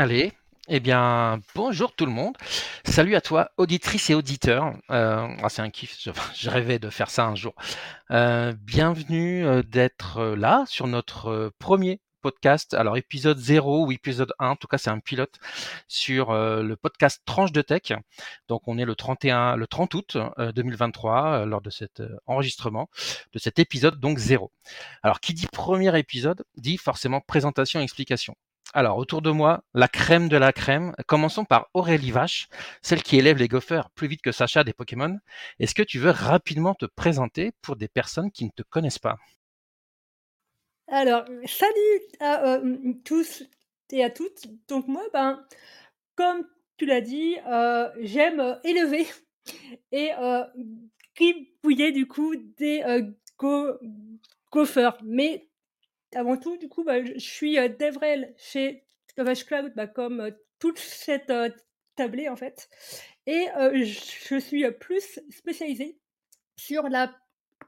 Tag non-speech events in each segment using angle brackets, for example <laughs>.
Allez, eh bien, bonjour tout le monde. Salut à toi, auditrice et auditeur. Euh, ah, c'est un kiff, je, <laughs> rêvais de faire ça un jour. Euh, bienvenue euh, d'être euh, là sur notre premier podcast. Alors, épisode 0 ou épisode 1, en tout cas, c'est un pilote sur le podcast Tranche de Tech. Donc, on est le 31, le 30 août euh, 2023 euh, lors de cet enregistrement, de cet épisode, donc 0. Alors, qui dit premier épisode dit forcément présentation et explication. Alors, autour de moi, la crème de la crème. Commençons par Aurélie Vache, celle qui élève les gophers plus vite que Sacha des Pokémon. Est-ce que tu veux rapidement te présenter pour des personnes qui ne te connaissent pas? Alors, salut à euh, tous et à toutes. Donc moi, ben, comme tu l'as dit, euh, j'aime euh, élever <laughs> et euh, gribouiller du coup des euh. Mais avant tout, du coup, bah, je suis DevRel chez Sauvage Cloud, bah, comme toute cette tablée en fait. Et je suis plus spécialisée sur la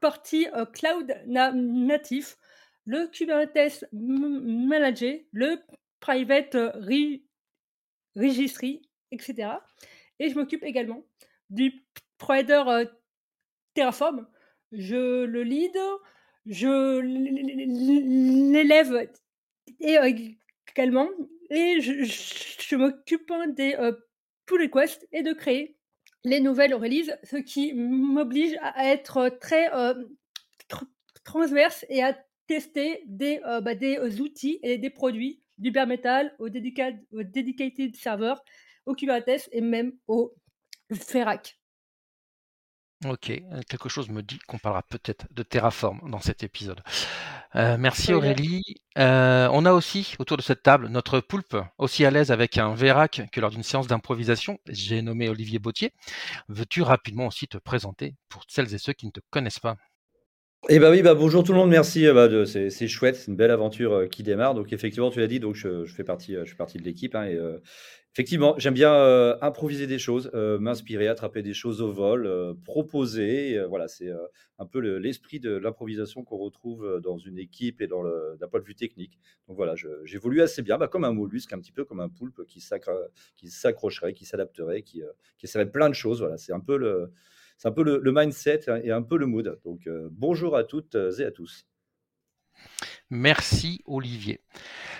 partie cloud na- natif, le Kubernetes Manager, le Private Re- Registry, etc. Et je m'occupe également du provider Terraform. Je le lead, je l'élève euh, également, et je, m'occupe des euh, pull requests et de créer les nouvelles releases, ce qui m'oblige à être très euh, tr- transverse et à tester des, euh, bah, des outils et des produits du bare metal au, au dedicated server, au Kubernetes et même au Ferrac. Ok, euh, quelque chose me dit qu'on parlera peut-être de Terraform dans cet épisode. Euh, merci. Aurélie. Euh, on a aussi autour de cette table notre poulpe, aussi à l'aise avec un VRAC que lors d'une séance d'improvisation. J'ai nommé Olivier Bautier. Veux-tu rapidement aussi te présenter pour celles et ceux qui ne te connaissent pas? Eh bah oui, bah bonjour tout le monde, merci. bah, de- c'est c'est chouette, c'est une belle aventure qui démarre. Donc effectivement, tu l'as dit, donc je, je fais partie, je fais partie de l'équipe. hein, et euh, effectivement, j'aime bien euh, improviser des choses, euh, m'inspirer, attraper des choses au vol, euh, proposer. voilà, c'est un peu le- l'esprit de l'improvisation qu'on retrouve dans une équipe et d'un point de vue technique. Donc voilà, j'évolue assez bien, bah, comme un mollusque, un petit peu comme un poulpe qui s'accrocherait, qui s'adapterait, qui, euh, essaierait plein de choses. Voilà, c'est un peu le mindset et un peu le mood. Donc, bonjour à toutes et à tous. Merci Olivier.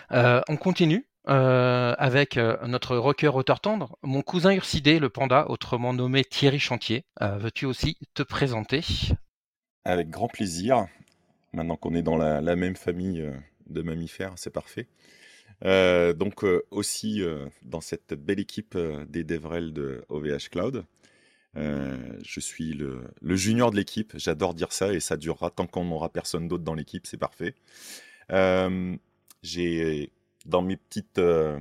On continue euh, avec euh, notre rocker auteur tendre, mon cousin Ursidé, le panda, autrement nommé Thierry Chantier. Euh, Veux-tu aussi te présenter? Avec grand plaisir. Maintenant qu'on est dans la, même famille de mammifères, c'est parfait. Donc aussi dans cette belle équipe des DevRel de OVH Cloud. Je suis le, le junior de l'équipe. J'adore dire ça et ça durera tant qu'on n'aura personne d'autre dans l'équipe. C'est parfait. J'ai dans mes petites euh,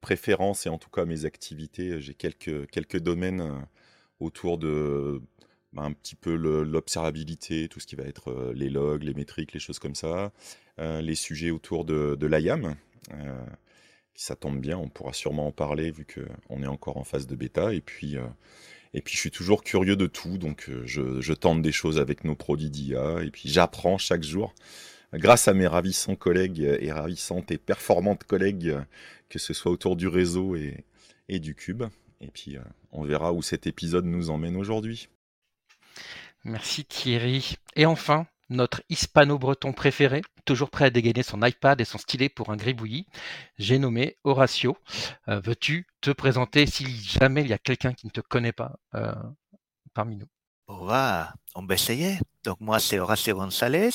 préférences et en tout cas mes activités, j'ai quelques, quelques domaines euh, autour de bah, un petit peu l'observabilité, tout ce qui va être euh, les logs, les métriques, les choses comme ça, euh, les sujets autour de, de l'IAM. Euh, ça tombe bien, on pourra sûrement en parler vu qu'on est encore en phase de bêta. Et puis, euh, et puis je suis toujours curieux de tout, donc euh, je, je tente des choses avec nos produits d'IA, et puis j'apprends chaque jour grâce à mes ravissants collègues et ravissantes et performantes collègues, que ce soit autour du réseau et, et du cube. Et puis, euh, on verra où cet épisode nous emmène aujourd'hui. Merci Thierry. Et enfin, notre hispano-breton préféré, toujours prêt à dégainer son iPad et son stylet pour un gribouillis, j'ai nommé Horatio. Euh, Veux-tu te présenter si jamais il y a quelqu'un qui ne te connaît pas euh, parmi nous? On va essayer. Donc moi, c'est Horacio González.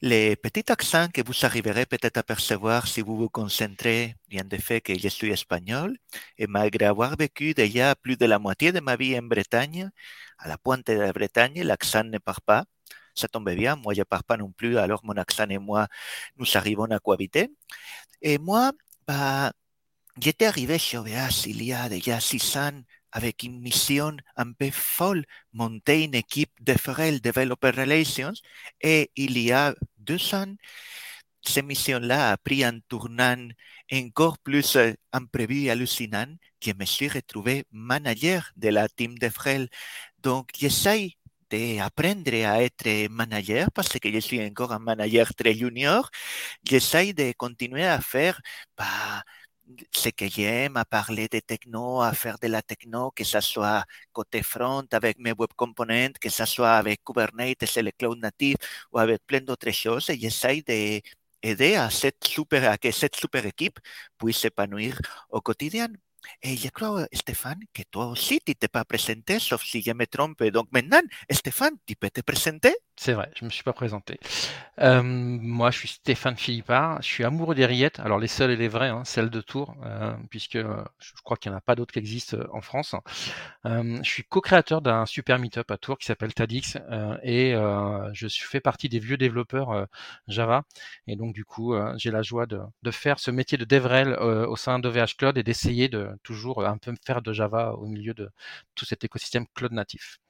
Les petits accents que vous arriverez peut-être à percevoir si vous vous concentrez viennent du fait que je suis espagnol et malgré avoir vécu déjà plus de la moitié de ma vie en Bretagne, à la pointe de la Bretagne, l'accent ne part pas. Ça tombe bien, moi je ne pars pas non plus, alors mon accent et moi, nous arrivons à cohabiter. Et moi, bah, j'étais arrivé chez OVH il y a déjà six ans avec une mission un peu folle, monter une équipe de FRL, Developer Relations, et il y a deux ans, cette mission-là a pris un tournant encore plus imprévu et hallucinant, je me suis retrouvé manager de la team de FRL. Donc, j'essaye d'apprendre à être manager parce que je suis encore un manager très junior. J'essaye de continuer à faire bah, ce que j'aime, à parler de techno, à faire de la techno, que ce soit côté front avec mes web components, que ce soit avec Kubernetes et le cloud native ou avec plein d'autres choses. Et j'essaye d'aider à cette super, à cette super équipe puisse s'épanouir au quotidien. Et je crois, Stéphane, que toi aussi, tu t'es pas présenté, sauf si je me trompe. Donc maintenant, Stéphane, tu peux te présenter? C'est vrai, je me suis pas présenté. Euh, moi, je suis Stéphane Philippard. Je suis amoureux des rillettes. Alors, les seules et les vraies, hein, celles de Tours, euh, puisque euh, je crois qu'il n'y en a pas d'autres qui existent en France. je suis co-créateur d'un super meet-up à Tours qui s'appelle Tadix et je fais partie des vieux développeurs Java. Et donc, du coup, j'ai la joie de, faire ce métier de DevRel au sein d'OVH Cloud et d'essayer de toujours un peu faire de Java au milieu de tout cet écosystème cloud natif.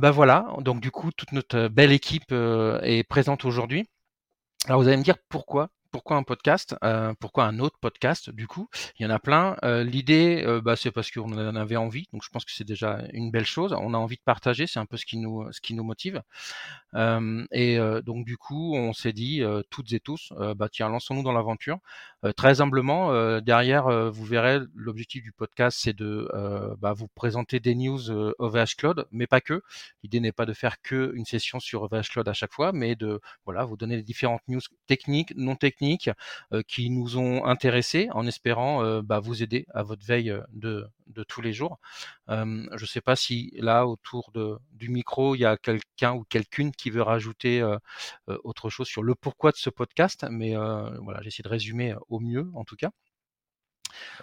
Ben voilà, donc du coup, toute notre belle équipe est présente aujourd'hui. Alors vous allez me dire pourquoi? Pourquoi un podcast euh, Pourquoi un autre podcast Du coup, il y en a plein. Euh, l'idée, euh, bah, c'est parce qu'on en avait envie. Donc, je pense que c'est déjà une belle chose. On a envie de partager. C'est un peu ce qui nous, motive. et donc, du coup, on s'est dit toutes et tous, bah tiens, lançons-nous dans l'aventure. très humblement, derrière, vous verrez, l'objectif du podcast, c'est de bah, vous présenter des news OVH Cloud, mais pas que. L'idée n'est pas de faire que une session sur OVH Cloud à chaque fois, mais de voilà, vous donner les différentes news techniques, non techniques qui nous ont intéressés en espérant bah, vous aider à votre veille de, tous les jours. je ne sais pas si là, autour de, du micro, il y a quelqu'un ou quelqu'une qui veut rajouter autre chose sur le pourquoi de ce podcast, mais voilà, j'essaie de résumer au mieux en tout cas.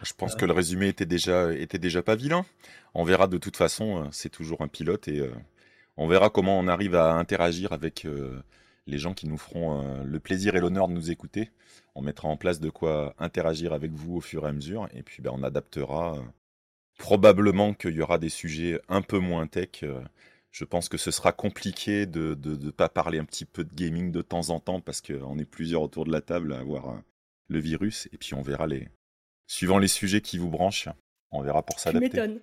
Je pense que le résumé était déjà, était déjà pas vilain. On verra de toute façon, c'est toujours un pilote et on verra comment on arrive à interagir avec les gens qui nous feront euh, le plaisir et l'honneur de nous écouter. On mettra en place de quoi interagir avec vous au fur et à mesure, et puis ben, on adaptera. Euh, probablement qu'il y aura des sujets un peu moins tech. Euh, je pense que ce sera compliqué de ne pas parler un petit peu de gaming de temps en temps parce qu'on est plusieurs autour de la table à avoir le virus. Et puis on verra les. Suivant les sujets qui vous branchent, on verra pour s'adapter.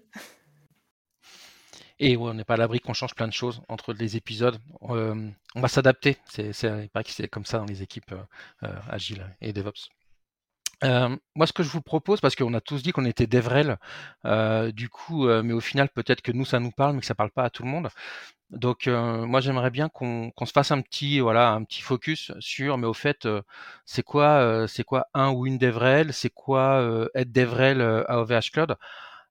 Et on n'est pas à l'abri qu'on change plein de choses entre les épisodes. Euh, on va s'adapter. C'est, c'est, c'est comme ça dans les équipes euh, euh, agiles et DevOps. moi, ce que je vous propose, parce qu'on a tous dit qu'on était DevRel, du coup, mais au final, peut-être que nous, ça nous parle, mais que ça parle pas à tout le monde. Donc, moi, j'aimerais bien qu'on, qu'on se fasse un petit, voilà, un petit focus sur, mais au fait, c'est quoi, c'est quoi un ou une DevRel, c'est quoi être DevRel à OVH Cloud?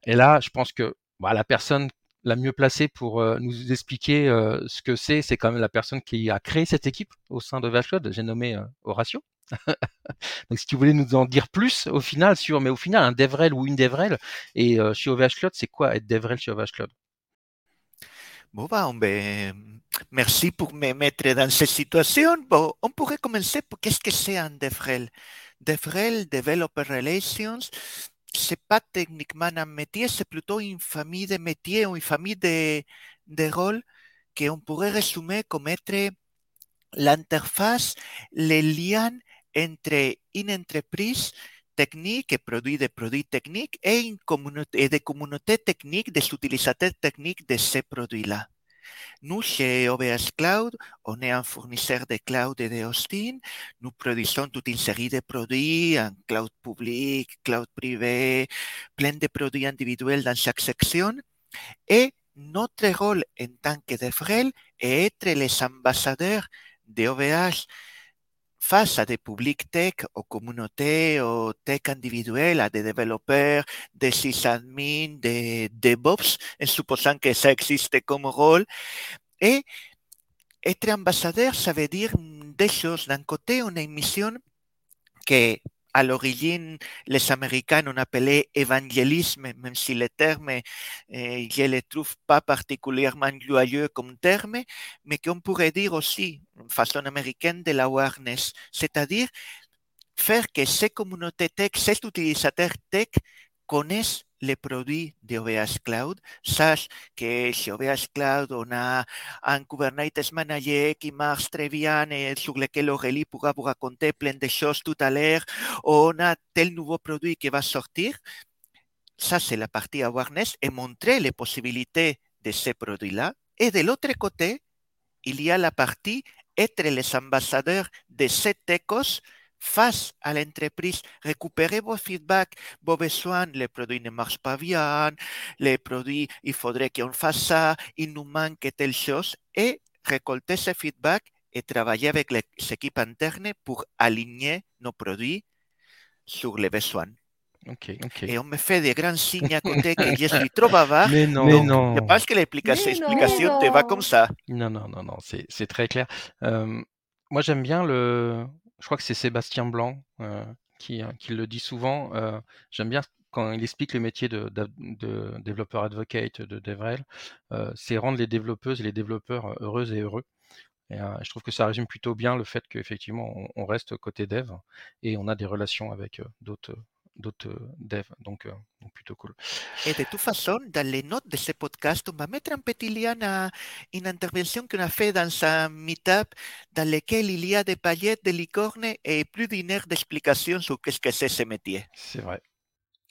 Et là, je pense que bah, la personne la mieux placée pour euh, nous expliquer euh, ce que c'est, c'est quand même la personne qui a créé cette équipe au sein de VHCloud. J'ai nommé euh, Horatio. <laughs> Donc, si tu voulais nous en dire plus au final sur, mais au final, un DevRel ou une DevRel, et chez OVH Cloud, c'est quoi être DevRel chez OVH Cloud Bon, bah, merci pour me mettre dans cette situation. Bon, on pourrait commencer par qu'est-ce que c'est un DevRel? DevRel, Developer Relations, c'est pas techniquement un métier, c'est plutôt une famille de métiers ou une famille de, de rôles qu'on pourrait résumer l'interface, les liens entre une entreprise technique et produit des produits techniques et, une communauté, et des communautés techniques, des utilisateurs techniques de ces produits-là. Nous, chez OVH Cloud, on est un fournisseur de cloud et de hosting. Nous produisons toute une série de produits en cloud public, cloud privé, plein de produits individuels dans chaque section. Et notre rôle en tant que DevRel est être les ambassadeurs de OVH face à des publics tech, aux communautés, aux tech individuels, à des développeurs, des sysadmins, des DevOps, en supposant que ça existe comme rôle. Et être ambassadeur, ça veut dire des choses. D'un côté, on une mission que à l'origine, les Américains ont appelé évangélisme, même si le terme, euh, je ne le trouve pas particulièrement joyeux comme terme, mais qu'on pourrait dire aussi, façon américaine, de l'awareness, c'est-à-dire faire que ces communautés tech, ces utilisateurs tech connaissent les produits de OVH Cloud. Sache que chez OVH Cloud, on a Kubernetes Manager qui marche très bien et sur lequel Aurélie pourra vous raconter plein de choses tout à l'heure. On a tel nouveau produit qui va sortir. Ça, c'est la partie awareness et montrer les possibilités de ces produits-là. Et de l'autre côté, il y a la partie être les ambassadeurs de cet écos face à l'entreprise, récupérer vos feedbacks, vos besoins, les produits ne marchent pas bien, les produits, il faudrait qu'on fasse ça, il nous manque telle chose, et récolter ces feedbacks et travailler avec les équipes internes pour aligner nos produits sur les besoins. Ok, ok. Et on me fait des grands signes à côté que je suis trop bavard. Mais non, donc mais non. Je pense que l'explication te va comme ça. Non, non, non, non, c'est c'est très clair. Euh, moi, j'aime bien le. Je crois que c'est Sébastien Blanc euh, qui, euh, qui le dit souvent. euh, j'aime bien quand il explique le métier de, développeur advocate de DevRel. c'est rendre les développeuses et les développeurs heureuses et heureux. Et je trouve que ça résume plutôt bien le fait qu'effectivement, on, reste côté dev et on a des relations avec d'autres d'autres euh, devs. Donc, euh, donc plutôt cool. Et de toute façon, dans les notes de ce podcast, on va mettre un petit lien à une intervention qu'on a fait dans un meetup dans lequel il y a des paillettes, des licornes et plus d'une heure d'explication sur qu'est-ce que c'est ce métier. C'est vrai.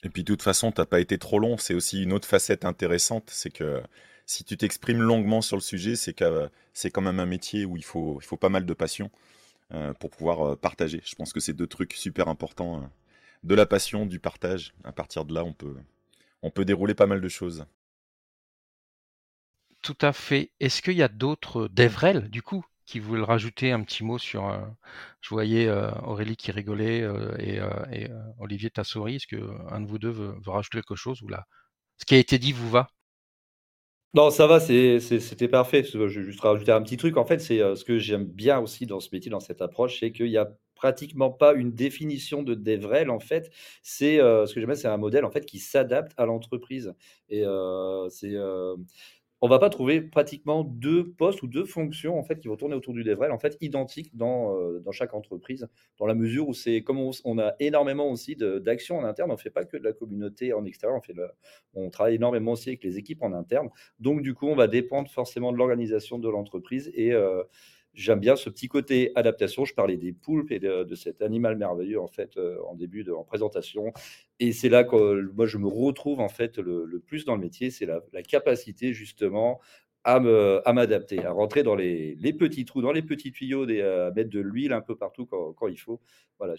Et puis de toute façon, t'as pas été trop long. C'est aussi une autre facette intéressante, c'est que si tu t'exprimes longuement sur le sujet, c'est que c'est quand même un métier où il faut, il faut pas mal de passion euh, pour pouvoir euh, partager. Je pense que c'est deux trucs super importants. De la passion, du partage. À partir de là, on peut, on peut dérouler pas mal de choses. Tout à fait. Est-ce qu'il y a d'autres DevRel, du coup, qui veulent rajouter un petit mot sur... euh, je voyais euh, Aurélie qui rigolait euh, et, euh, et, euh, Olivier ta souris. Est-ce qu'un de vous deux veut, veut rajouter quelque chose ou là Ce qui a été dit vous va? Non, ça va, c'est- c'est- c'était parfait. Je vais juste rajouter un petit truc. En fait, c'est ce que j'aime bien aussi dans ce métier, dans cette approche, c'est qu'il n'y a pratiquement pas une définition de DevRel. En fait, c'est euh, ce que j'aime c'est un modèle en fait qui s'adapte à l'entreprise. Et euh, c'est, euh, on va pas trouver pratiquement deux postes ou deux fonctions en fait qui vont tourner autour du DevRel en fait identiques dans, euh, dans chaque entreprise, dans la mesure où c'est comme on, a énormément aussi d'actions en interne, on fait pas que de la communauté en extérieur, on fait on travaille énormément aussi avec les équipes en interne. Donc, du coup, on va dépendre forcément de l'organisation de l'entreprise. Et j'aime bien ce petit côté adaptation. Je parlais des poulpes et de, de cet animal merveilleux, en fait, euh, en début de en présentation. Et c'est là que euh, moi, je me retrouve, en fait, le, le plus dans le métier. C'est la, la capacité, justement, à m'adapter, à rentrer dans les, les petits trous, dans les petits tuyaux, des, à mettre de l'huile un peu partout quand, quand il faut. Voilà.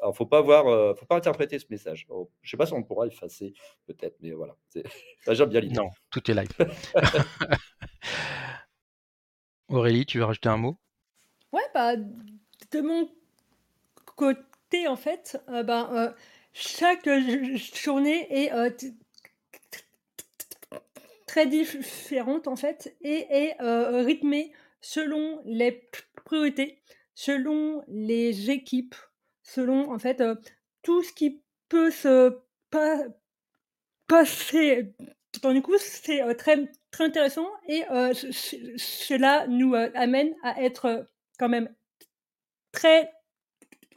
Alors, faut pas voir, euh, faut pas interpréter ce message. Alors, je sais pas si on pourra effacer, peut-être, mais voilà. <laughs> J'aime bien l'idée. Non, tout est live. <laughs> Aurélie, tu veux rajouter un mot? Ouais, bah, de mon côté, en fait, euh, ben, euh, chaque journée est euh, très différente, en fait, et est euh, rythmée selon les priorités, selon les équipes, selon, en fait, tout ce qui peut se pa- passer. Du coup, c'est très, très intéressant et euh, ce- ce- cela nous euh, amène à être euh, quand même très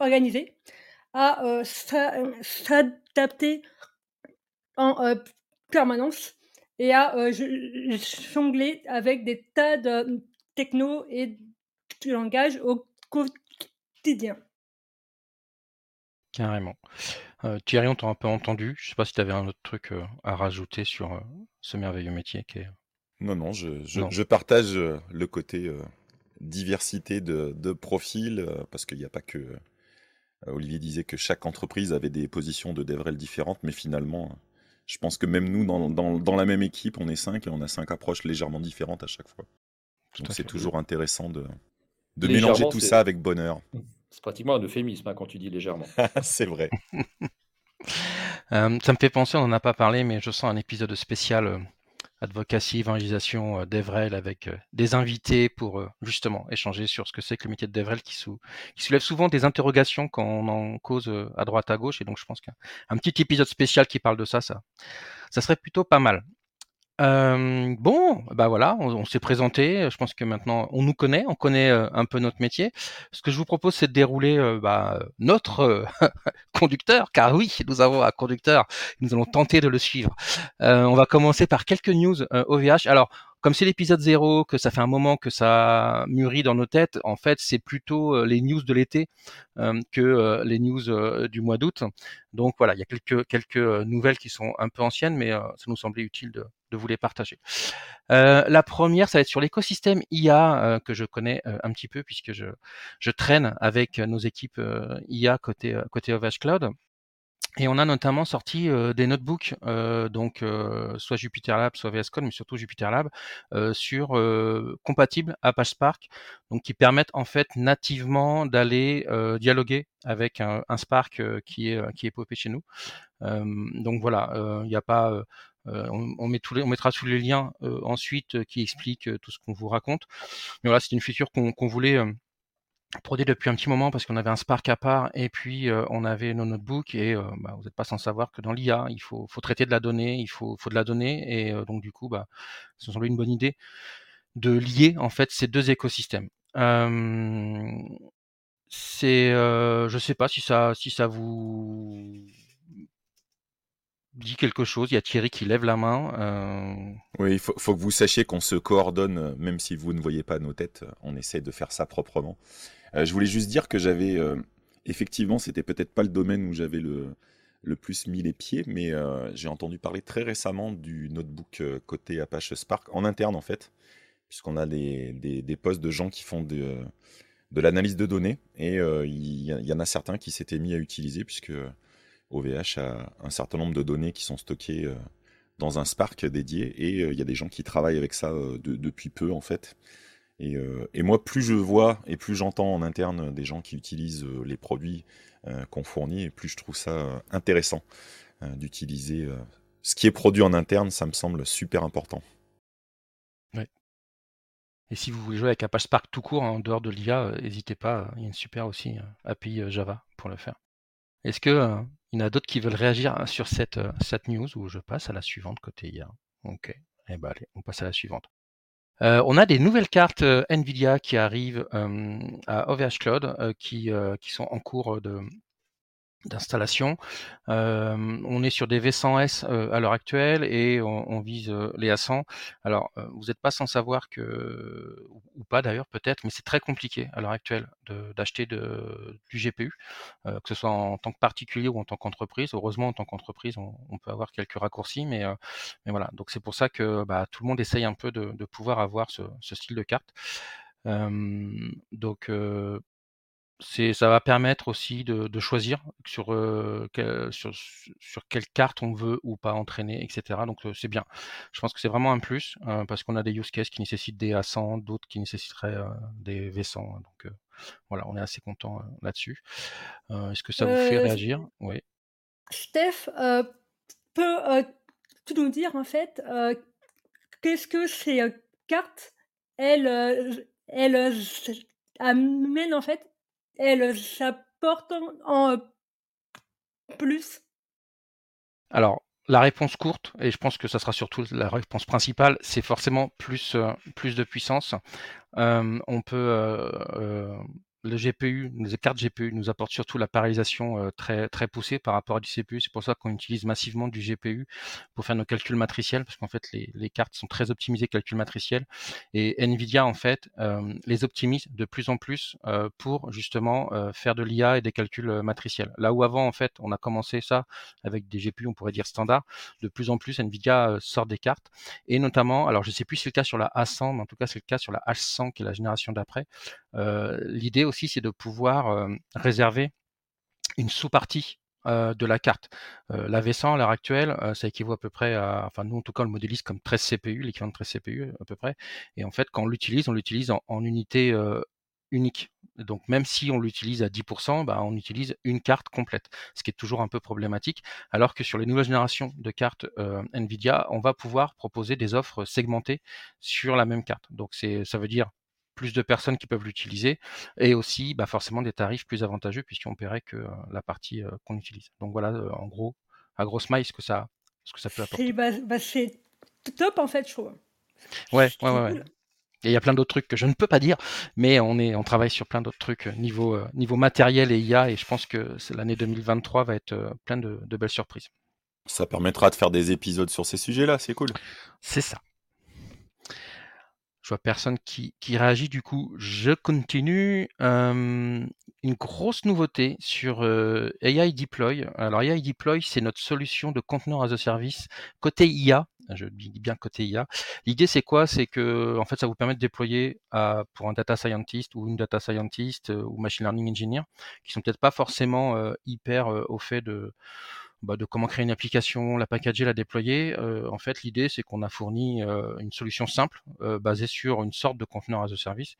organisé, à s'a- s'adapter en permanence et à jongler avec des tas de techno et de langage au quotidien. Carrément. Thierry, on t'a un peu entendu. Je sais pas si tu avais un autre truc à rajouter sur ce merveilleux métier qui est... Non, non, je, je- Non. je partage euh, le côté euh, diversité de, de profils, euh, parce qu'il n'y a pas que... euh, Olivier disait que chaque entreprise avait des positions de DevRel différentes, mais finalement, je pense que même nous, dans, dans- dans la même équipe, on est cinq et on a cinq approches légèrement différentes à chaque fois. Tout Donc c'est toujours intéressant de, mélanger tout ça avec bonheur. <laughs> C'est pratiquement un euphémisme hein, quand tu dis légèrement. <laughs> c'est vrai. <laughs> Euh, ça me fait penser, on n'en a pas parlé, mais je sens un épisode spécial euh, advocacy, évangélisation euh, d'Evrel avec euh, des invités pour euh, justement échanger sur ce que c'est que le métier de d'Evrel qui, sou- qui soulève souvent des interrogations quand on en cause à droite à gauche. Et donc je pense qu'un un petit épisode spécial qui parle de ça, ça, ça serait plutôt pas mal. Euh, bon, bah voilà, on, s'est présenté. Je pense que maintenant on nous connaît, on connaît un peu notre métier. Ce que je vous propose, c'est de dérouler bah, notre <laughs> conducteur, car oui, nous avons un conducteur. Nous allons tenter de le suivre. On va commencer par quelques news OVH. Alors, comme c'est l'épisode 0, que ça fait un moment que ça mûrit dans nos têtes, en fait, c'est plutôt les news de l'été euh, que les news du mois d'août. Donc voilà, il y a quelques quelques nouvelles qui sont un peu anciennes, mais ça nous semblait utile de, de vous les partager. la première, ça va être sur l'écosystème IA que je connais un petit peu puisque je, je traîne avec nos équipes IA côté côté OVH Cloud. Et on a notamment sorti des notebooks, donc soit Jupyter Lab, soit VS Code, mais surtout Jupyter Lab, sur compatibles Apache Spark, donc qui permettent en fait nativement d'aller dialoguer avec un, Spark qui est qui est popé chez nous. donc voilà, il n'y a pas les, on mettra tous les liens ensuite qui expliquent tout ce qu'on vous raconte. Mais voilà, c'est une feature qu'on voulait produit depuis un petit moment parce qu'on avait un Spark à part et puis euh, on avait nos notebooks et euh, bah, vous n'êtes pas sans savoir que dans l'IA, il faut, traiter de la donnée, il faut, de la donnée et euh, donc du coup, bah, ça semblait une bonne idée de lier en fait ces deux écosystèmes. c'est, je sais pas si ça, si ça vous dit quelque chose. Il y a Thierry qui lève la main. Oui, il faut, que vous sachiez qu'on se coordonne, même si vous ne voyez pas nos têtes. On essaie de faire ça proprement. Euh, je voulais juste dire que j'avais, euh, effectivement, c'était peut-être pas le domaine où j'avais le, le plus mis les pieds, mais euh, j'ai entendu parler très récemment du notebook côté Apache Spark, en interne en fait, puisqu'on a des, des, des, postes de gens qui font de, de l'analyse de données, et il y, en a certains qui s'étaient mis à utiliser, puisque OVH a un certain nombre de données qui sont stockées dans un Spark dédié, et il y a des gens qui travaillent avec ça depuis peu en fait. Euh, et, moi, plus je vois et plus j'entends en interne des gens qui utilisent euh, les produits euh, qu'on fournit, et plus je trouve ça intéressant d'utiliser ce qui est produit en interne, ça me semble super important. Et si vous voulez jouer avec Apache Spark tout court en dehors de l'IA, n'hésitez pas, il y a une super aussi API Java pour le faire. Est-ce qu'il y en a d'autres qui veulent réagir sur cette, cette news ou je passe à la suivante côté IA Ok, eh ben allez, on passe à la suivante. Euh, on a des nouvelles cartes euh, Nvidia qui arrivent euh, à OVH Cloud qui sont en cours de, d'installation. Euh, on est sur des V100S euh, à l'heure actuelle et on, vise euh, les A100. Alors, vous n'êtes pas sans savoir que, ou, pas d'ailleurs peut-être, mais c'est très compliqué à l'heure actuelle d'acheter du GPU, que ce soit en tant que particulier ou en tant qu'entreprise. Heureusement, en tant qu'entreprise, on, peut avoir quelques raccourcis, mais, voilà. Donc c'est pour ça que bah, tout le monde essaye un peu de, de pouvoir avoir ce, ce, style de carte. donc c'est ça va permettre aussi de, choisir sur, sur, sur quelle carte on veut ou pas entraîner, etc. Donc c'est bien. Je pense que c'est vraiment un plus parce qu'on a des use cases qui nécessitent des A100, d'autres qui nécessiteraient des V100. Hein, donc voilà, on est assez content là-dessus. Est-ce que ça vous fait réagir? Oui. Steph peut tu nous dire en fait qu'est-ce que ces cartes elles, elles amènent en fait elle s'apporte en, plus Alors, la réponse courte, et je pense que ça sera surtout la réponse principale, c'est forcément plus, plus de puissance. on peut le GPU, les cartes GPU nous apportent surtout la parallélisation euh, très très poussée par rapport à du CPU. C'est pour ça qu'on utilise massivement du GPU pour faire nos calculs matriciels, parce qu'en fait les, les, cartes sont très optimisées calcul matriciel et Nvidia en fait euh, les optimise de plus en plus euh, pour justement faire de l'IA et des calculs matriciels. Là où avant en fait on a commencé ça avec des GPU, on pourrait dire standard, de plus en plus Nvidia sort des cartes et notamment, alors je sais plus si c'est le cas sur la A100, mais en tout cas c'est le cas sur la H100 qui est la génération d'après. L'idée aussi, c'est de pouvoir réserver une sous-partie de la carte. la V100 à l'heure actuelle, ça équivaut à peu près à, enfin nous en tout cas on le modélise comme 13 CPU, l'équivalent de 13 CPU à peu près. Et en fait quand on l'utilise, on l'utilise en, unité unique. Donc même si on l'utilise à 10%, bah, on utilise une carte complète, ce qui est toujours un peu problématique. Alors que sur les nouvelles générations de cartes Nvidia, on va pouvoir proposer des offres segmentées sur la même carte. Donc ça veut dire plus de personnes qui peuvent l'utiliser et aussi bah, forcément des tarifs plus avantageux puisqu'on paierait que euh, la partie euh, qu'on utilise. Donc voilà, euh, en gros, à grosse maille, ce que ça, ce que ça peut apporter. Bah, bah, c'est top en fait, je trouve. Ouais, ouais, ouais. Et il y a plein d'autres trucs que je ne peux pas dire, mais on, est, on travaille sur plein d'autres trucs niveau, niveau matériel et IA, et je pense que l'année 2023 va être plein de, de belles surprises. Ça permettra de faire des épisodes sur ces sujets-là, c'est cool. C'est ça. Je vois personne qui, réagit. Du coup, je continue. une grosse nouveauté sur AI Deploy. Alors AI Deploy, c'est notre solution de conteneur as a service côté IA je dis bien côté IA. L'idée, c'est quoi? C'est que, en fait, ça vous permet de déployer pour un data scientist ou une data scientist ou machine learning engineer, qui sont peut-être pas forcément hyper au fait de bah, de comment créer une application, la packager, la déployer. Euh, en fait, l'idée, c'est qu'on a fourni euh, une solution simple euh, basée sur une sorte de conteneur as a service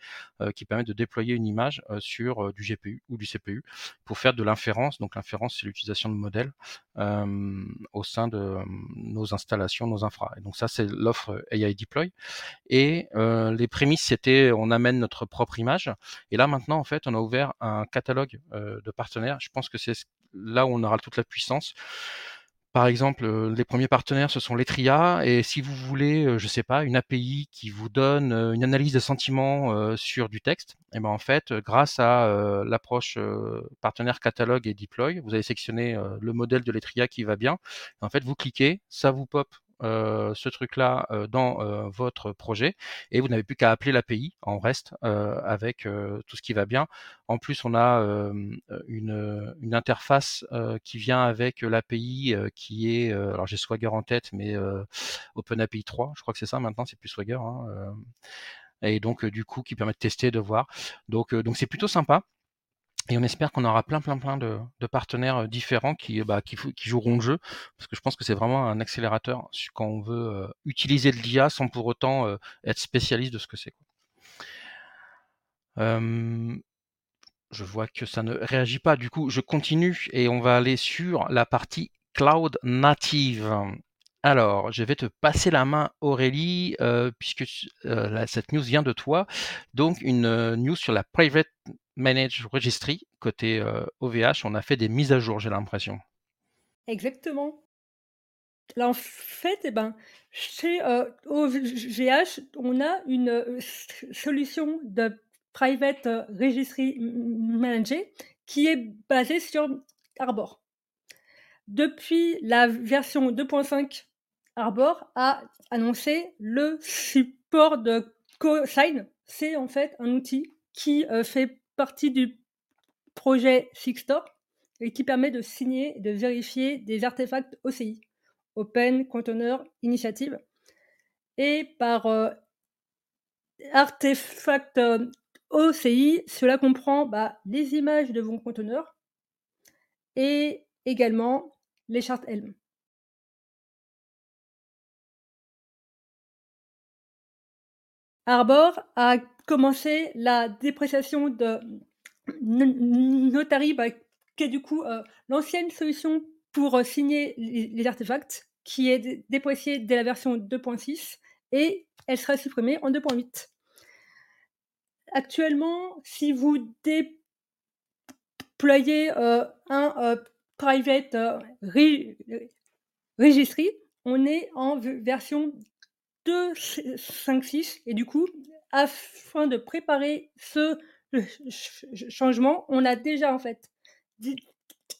qui permet de déployer une image sur du GPU ou du CPU pour faire de l'inférence. Donc l'inférence, c'est l'utilisation de modèles au sein de nos installations, nos infra. Et donc ça, c'est l'offre AI Deploy. Et les prémices, c'était on amène notre propre image. Et là, maintenant, en fait, on a ouvert un catalogue de partenaires. Je pense que c'est là où on aura toute la puissance. Par exemple, euh, les premiers partenaires, ce sont les TRIA. Et si vous voulez, euh, je sais pas, une API qui vous donne euh, une analyse de sentiments sur du texte, et eh ben en fait, grâce à l'approche partenaire catalogue et deploy, vous allez sélectionner le modèle de l'Etria qui va bien. en fait, vous cliquez, ça vous pop ce truc-là euh, dans euh, votre projet et vous n'avez plus qu'à appeler l'API en reste avec tout ce qui va bien. En plus, on a une, une, interface qui vient avec l'API qui est, alors j'ai Swagger en tête, mais OpenAPI 3, je crois que c'est ça maintenant, c'est plus Swagger. Hein, et donc du coup qui permet de tester, de voir. Donc donc c'est plutôt sympa. Et on espère qu'on aura plein, plein, plein de, partenaires différents qui, bah, qui, joueront le jeu, parce que je pense que c'est vraiment un accélérateur quand on veut utiliser de l'IA sans pour autant être spécialiste de ce que c'est. je vois que ça ne réagit pas. Du coup, je continue et on va aller sur la partie cloud native. Alors, je vais te passer la main, Aurélie, puisque cette news vient de toi. Donc, une news sur la private Manage Registry, côté OVH, euh, on a fait des mises à jour, j'ai l'impression. Exactement. Là, en fait, eh ben, chez OVH, on a une solution de Private Registry Manager qui est basée sur Arbor. Depuis la version 2.5, Arbor a annoncé le support de CoSign. C'est en fait un outil qui fait partie du projet Sixtor et qui permet de signer et de vérifier des artefacts OCI, Open Container Initiative. Et par euh, artefact euh, OCI, cela comprend bah, les images de vos conteneurs et également les chartes Helm. Arbor a commencé la dépréciation de Notary, qui est du coup euh, l'ancienne solution pour euh, signer les, artefacts, qui est dépréciée dès la version 2.6 et elle sera supprimée en 2.8. Actuellement, si vous déployez euh, un private registry, on est en version 2.5.6 et du coup, afin de préparer ce changement, on a déjà en fait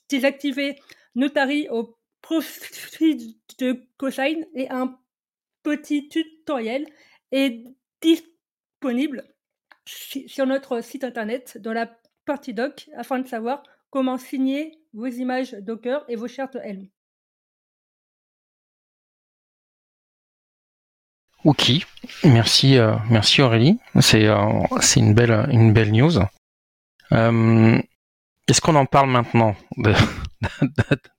désactivé Notary au profit de Cosign et un petit tutoriel est disponible sur notre site internet dans la partie doc afin de savoir comment signer vos images Docker et vos chartes Helm. Ok, merci, euh, merci Aurélie. C'est euh, c'est une belle une belle news. Euh, est-ce qu'on en parle maintenant de,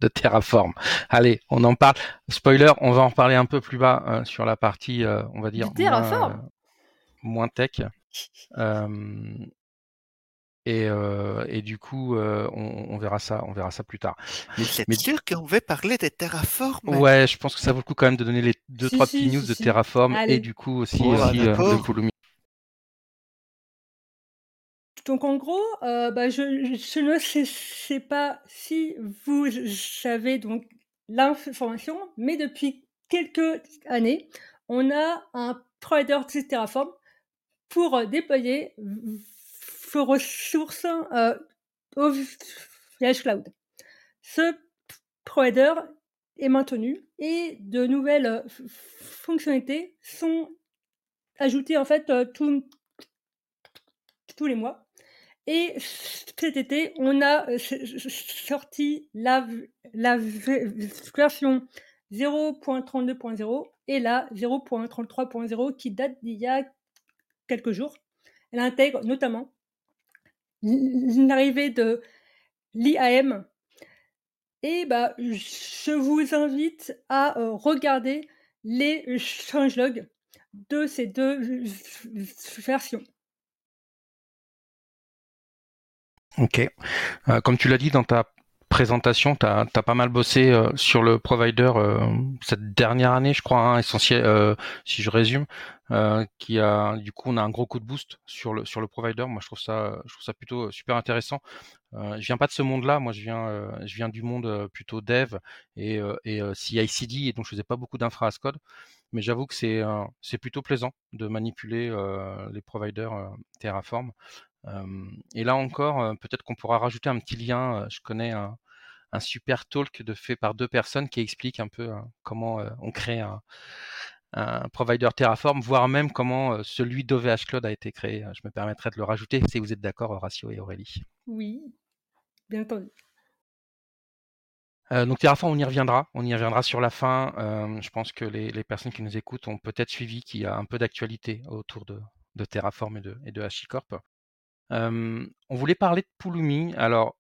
de, Terraform? Allez, on en parle. Spoiler, on va en parler un peu plus bas sur la partie, on va dire Terraform? moins, moins tech. Euh, et, du coup, euh, on, verra ça, on verra ça plus tard. Mais c'est sûr qu'on veut parler de Terraform? Ouais, je pense que ça vaut le coup quand même de donner les deux trois petites news de Terraform et du coup aussi, euh, de Pulumi. Donc en gros, bah, je, ne sais, pas si vous savez donc l'information, mais depuis quelques années, on a un provider de Terraform pour déployer ressources euh, au VH Cloud. Ce provider est maintenu et de nouvelles euh, fonctionnalités sont ajoutées en fait euh, tous les mois. Et cet été, on a sorti la, la version 0.32.0 et la 0.33.0 qui date d'il y a quelques jours. Elle intègre notamment l'arrivée de l'IAM. Et bah, je vous invite à regarder les changelogs de ces deux versions. Ok. comme tu l'as dit dans ta présentation, tu as, pas mal bossé euh, sur le provider euh, cette dernière année, je crois, hein, essentiel, euh, si je résume, qui a du coup on a un gros coup de boost sur le sur le provider. Moi, je trouve ça je trouve ça plutôt super intéressant. je viens pas de ce monde-là, moi je viens je viens du monde plutôt dev et et CI/CD et donc je faisais pas beaucoup d'infra code. Mais j'avoue que c'est c'est plutôt plaisant de manipuler les providers Terraform et là encore, peut-être qu'on pourra rajouter un petit lien. je connais un, super talk de fait par deux personnes qui explique un peu comment on crée un, provider Terraform, voire même comment celui d'OVH Cloud a été créé. Je me permettrai de le rajouter si vous êtes d'accord, Horacio et Aurélie. Oui, bien entendu. donc Terraform, on y reviendra. On y reviendra sur la fin. je pense que les, personnes qui nous écoutent ont peut-être suivi qu'il y a un peu d'actualité autour de, Terraform et de, et de HashiCorp on voulait parler de Pulumi. Alors,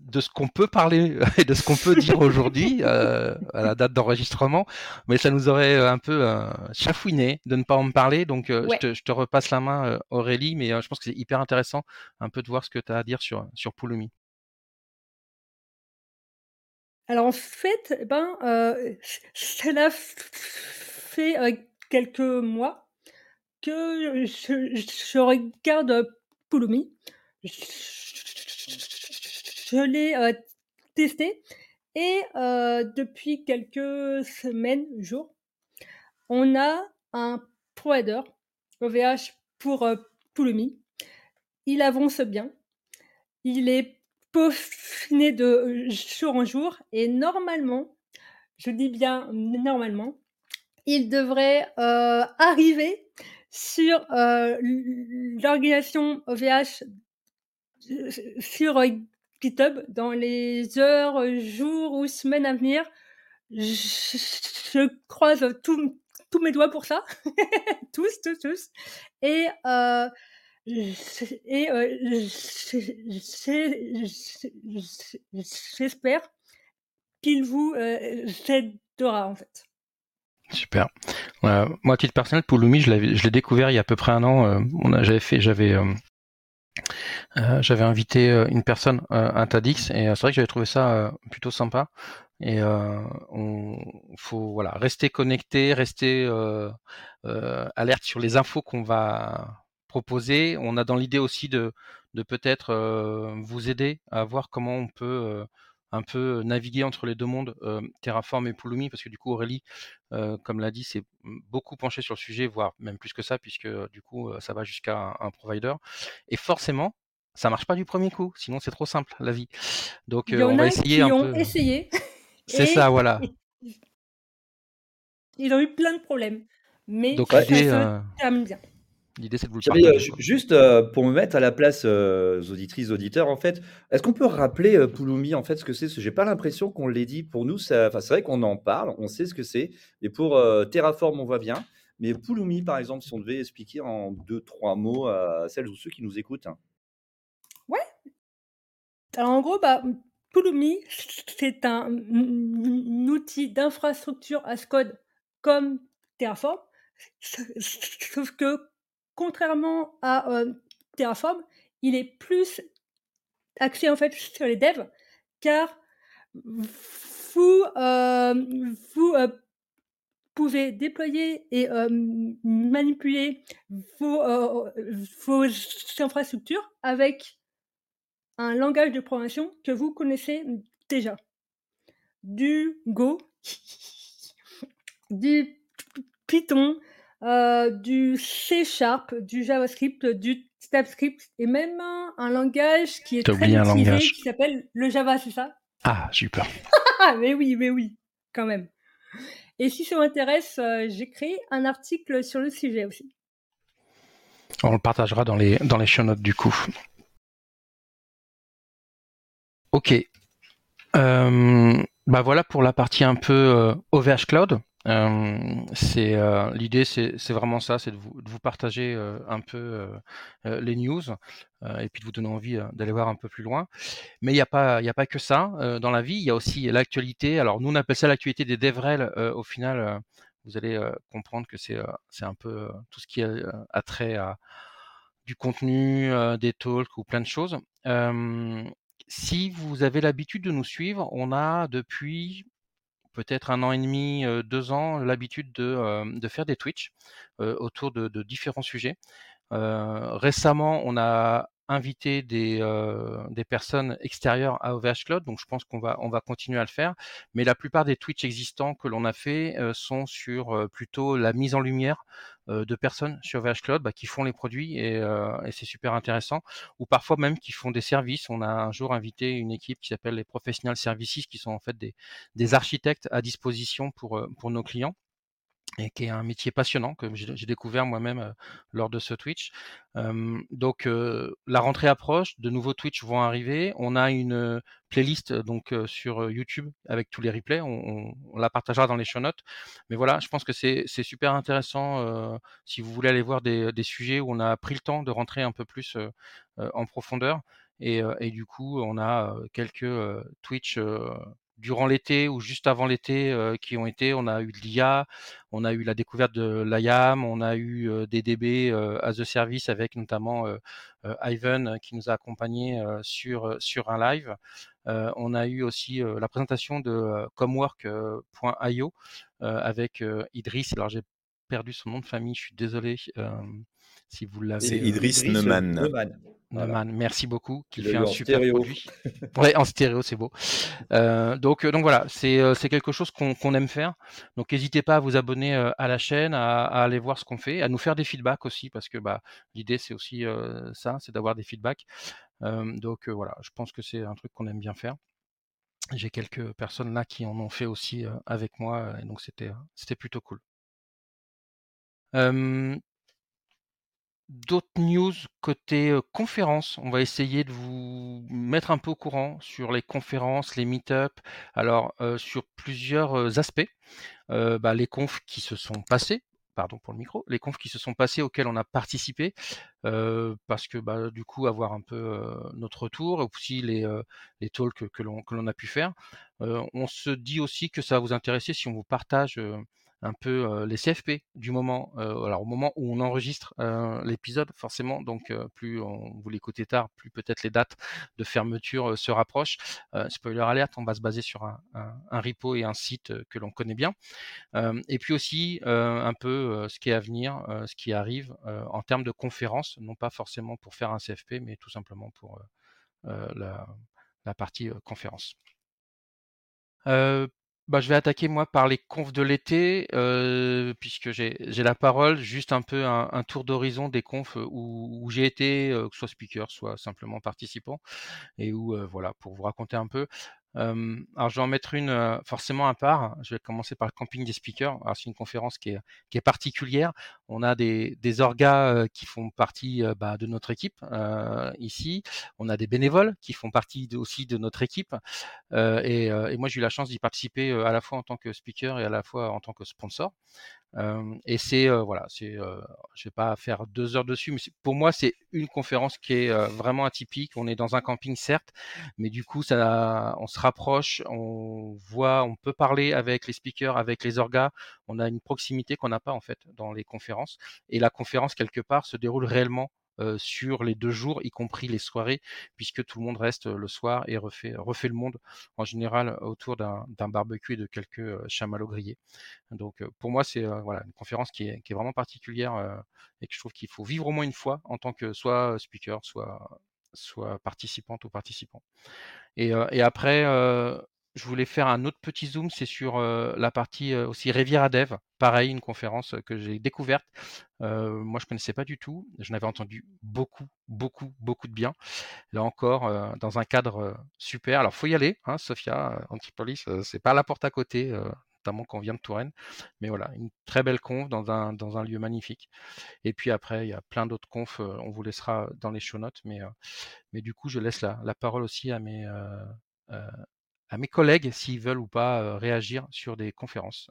de ce qu'on peut parler <laughs> et de ce qu'on peut dire aujourd'hui à la date d'enregistrement, mais ça nous aurait un peu chafouiné de ne pas en parler. Donc, je, te, repasse la main, Aurélie, mais je pense que c'est hyper intéressant un peu de voir ce que tu as à dire sur, sur Pulumi. Alors en fait, eh ben, <laughs> cela fait quelques mois que je regarde Pulumi. Je l'ai euh, testé et euh, depuis quelques semaines, jours, on a un provider OVH pour euh. Il avance bien. Il est peaufiné de jour en jour et normalement, je dis bien normalement, il devrait arriver sur l'organisation OVH sur GitHub dans les heures, jours ou semaines à venir. Je, croise tous mes doigts pour ça. <laughs> tous, tous, tous. Et, et euh, j'espère qu'il vous aidera en fait. Super. moi, à titre personnel, Pulumi, je l'ai découvert il y a à peu près un an. Euh, euh, euh, j'avais invité une personne à TADX et c'est vrai que j'avais trouvé ça plutôt sympa. Et faut voilà rester connecté, rester alerte sur les infos qu'on va proposer. On a dans l'idée aussi de peut-être vous aider à voir comment on peut un peu naviguer entre les deux mondes, Terraform et Pulumi, parce que du coup Aurélie, comme l'a dit, c'est beaucoup penché sur le sujet, voire même plus que ça, puisque du coup ça va jusqu'à un, provider. Et forcément, ça marche pas du premier coup, sinon c'est trop simple la vie. Donc on va essayer un peu. essayé. C'est ça, voilà. Ils ont eu plein de problèmes, mais Donc, ça termine bien. L'idée, c'est de vous le partager. Euh, juste euh, pour me mettre à la place euh, auditrices, auditeurs, en fait, est-ce qu'on peut rappeler euh, Pulumi, en fait, ce que c'est? J'ai pas l'impression qu'on l'ait dit. Pour nous, c'est vrai qu'on en parle, on sait ce que c'est. Et pour Terraform, on voit bien. Mais Pulumi, par exemple, si on devait expliquer en deux, trois mots à celles ou ceux qui nous écoutent. Ouais. Alors, en gros, bah, Pulumi, c'est un, un outil d'infrastructure as code comme Terraform. Sauf que contrairement à euh, Terraform, il est plus axé en fait sur les devs, car vous, euh, vous euh, pouvez déployer et manipuler vos, vos infrastructures avec un langage de programmation que vous connaissez déjà. Du Go, <laughs> du Python, euh, du C Sharp, du JavaScript, du TypeScript et même un, langage qui est très utilisé qui s'appelle le Java, c'est ça? Ah, super. mais oui, mais oui, quand même. Et si ça m'intéresse, euh, j'ai créé un article sur le sujet aussi. On le partagera dans les, dans les show notes du coup. Ok. Euh, bah voilà pour la partie un peu OVH Cloud. C'est l'idée, c'est vraiment ça, c'est de vous, de vous partager un peu les news et puis de vous donner envie d'aller voir un peu plus loin. Mais il n'y a pas, il a pas que ça dans la vie. Il y a aussi l'actualité. Alors nous, on appelle ça l'actualité des DevRel. au final, vous allez comprendre que c'est c'est un peu tout ce qui a, trait à du contenu, des talks ou plein de choses. si vous avez l'habitude de nous suivre, on a depuis peut-être un an et demi, deux ans, l'habitude de, faire des Twitch autour de, différents sujets. récemment, on a inviter des, euh, des personnes extérieures à OVH Cloud, donc je pense qu'on va, on va continuer à le faire. Mais la plupart des Twitch existants que l'on a fait euh, sont sur euh, plutôt la mise en lumière de personnes sur OVH Cloud bah, qui font les produits et, c'est super intéressant. Ou parfois même qui font des services. On a un jour invité une équipe qui s'appelle les Professional Services, qui sont en fait des, architectes à disposition pour nos clients et qui est un métier passionnant que j'ai découvert moi-même lors de ce Twitch. donc la rentrée approche, de nouveaux Twitch vont arriver. On a une playlist donc sur YouTube avec tous les replays. On, la partagera dans les show notes. Mais voilà, je pense que c'est super intéressant si vous voulez aller voir des, sujets où on a pris le temps de rentrer un peu plus en profondeur. Et, du coup, on a quelques Twitch durant l'été ou juste avant l'été qui ont été. On a eu l'IA, on a eu la découverte de l'IAM, on a eu des DB as a service avec notamment Ivan qui nous a accompagnés sur, sur un live. on a eu aussi la présentation de comwork.io avec Idriss. Alors j'ai perdu son nom de famille, je suis désolé si vous l'avez. C'est Idriss Neumann. Neumann, merci beaucoup, qui fait un super produit. <laughs> ouais, en stéréo, c'est beau. Euh, donc, donc voilà, c'est euh, quelque chose qu'on aime faire. Donc n'hésitez pas à vous abonner euh, à la chaîne, à, à aller voir ce qu'on fait, à nous faire des feedbacks aussi, parce que bah, l'idée c'est aussi euh, ça, c'est d'avoir des feedbacks. donc voilà, je pense que c'est un truc qu'on aime bien faire. J'ai quelques personnes là qui en ont fait aussi avec moi, et donc c'était c'était plutôt cool. D'autres news côté conférences, on va essayer de vous mettre un peu au courant sur les conférences, les meet-up, alors sur plusieurs aspects. Bah, les confs qui se sont passés, pardon pour le micro, les confs qui se sont passés auxquels on a participé, parce que bah, du coup avoir un peu notre retour, et aussi les, les talks que l'on a pu faire. on se dit aussi que ça va vous intéresser si on vous partage un peu les CFP du moment, alors au moment où on enregistre l'épisode, forcément, donc plus on, vous l'écoutez tard, plus peut-être les dates de fermeture se rapprochent. spoiler alert, on va se baser sur un, repo et un site que l'on connaît bien. et puis aussi un peu ce qui est à venir, ce qui arrive en termes de conférences, non pas forcément pour faire un CFP, mais tout simplement pour la, partie conférence. Bah, je vais attaquer moi par les confs de l'été, puisque j'ai la parole, juste un peu un, tour d'horizon des confs où, j'ai été, euh, soit speaker, soit simplement participant, et où voilà, pour vous raconter un peu alors, je vais en mettre une forcément à part. Je vais commencer par le camping des speakers. Alors, c'est une conférence qui est, particulière. On a des, orgas qui font partie bah, de notre équipe ici. On a des bénévoles qui font partie aussi de notre équipe. Et, moi, j'ai eu la chance d'y participer à la fois en tant que speaker et à la fois en tant que sponsor et c'est voilà, c'est, je vais pas faire deux heures dessus, mais pour moi c'est une conférence qui est vraiment atypique. On est dans un camping certes, mais du coup ça, on se rapproche, on voit, on peut parler avec les speakers, avec les orgas. On a une proximité qu'on n'a pas en fait dans les conférences. Et la conférence quelque part se déroule réellement sur les deux jours, y compris les soirées, puisque tout le monde reste le soir et refait, refait le monde en général autour d'un barbecue et de quelques chamallows grillés. Donc pour moi, c'est voilà, une conférence qui est, qui est vraiment particulière et que je trouve qu'il faut vivre au moins une fois en tant que soit speaker, soit, soit participante ou participant. Et, et après, je voulais faire un autre petit zoom, c'est sur la partie aussi Riviera Dev. Pareil, une conférence que j'ai découverte. moi, je connaissais pas du tout. Je n'avais entendu beaucoup, beaucoup, beaucoup de bien. Là encore, dans un cadre super. Alors, faut y aller, hein, Sophia, Antipolis, c'est pas la porte à côté, notamment quand on vient de Touraine. Mais voilà, une très belle conf dans un, dans un lieu magnifique. Et puis après, il y a plein d'autres confs. on vous laissera dans les show notes. Mais, mais du coup, je laisse la, la parole aussi à mes, à mes collègues s'ils veulent ou pas réagir sur des conférences.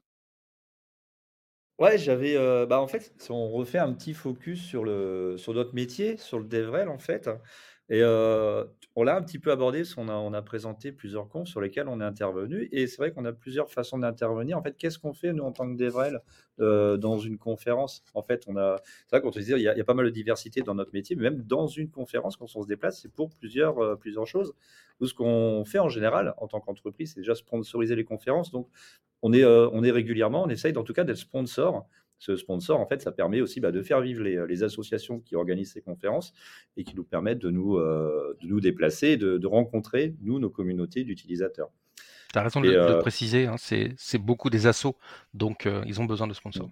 Ouais, j'avais, bah, en fait, si on refait un petit focus sur le sur notre métier, sur le DevRel, en fait et on l'a un petit peu abordé on a présenté plusieurs confs sur lesquels on est intervenu et c'est vrai qu'on a plusieurs façons d'intervenir. En fait, qu'est-ce qu'on fait nous en tant que DevRel, dans une conférence? En fait, on a c'est vrai qu'on te disait, il y a pas mal de diversité dans notre métier, mais même dans une conférence, quand on se déplace, c'est pour plusieurs, choses. Nous, ce qu'on fait en général, en tant qu'entreprise, c'est déjà sponsoriser les conférences. Donc on est, on est régulièrement, on essaye en tout cas d'être sponsor. Ce sponsor, en fait, ça permet aussi, bah, de faire vivre les, les associations qui organisent ces conférences et qui nous permettent de nous, de nous déplacer, de de rencontrer, nous, nos communautés d'utilisateurs Tu as raison de et heu préciser, hein, c'est beaucoup des assos, donc heu, ils ont besoin de sponsors.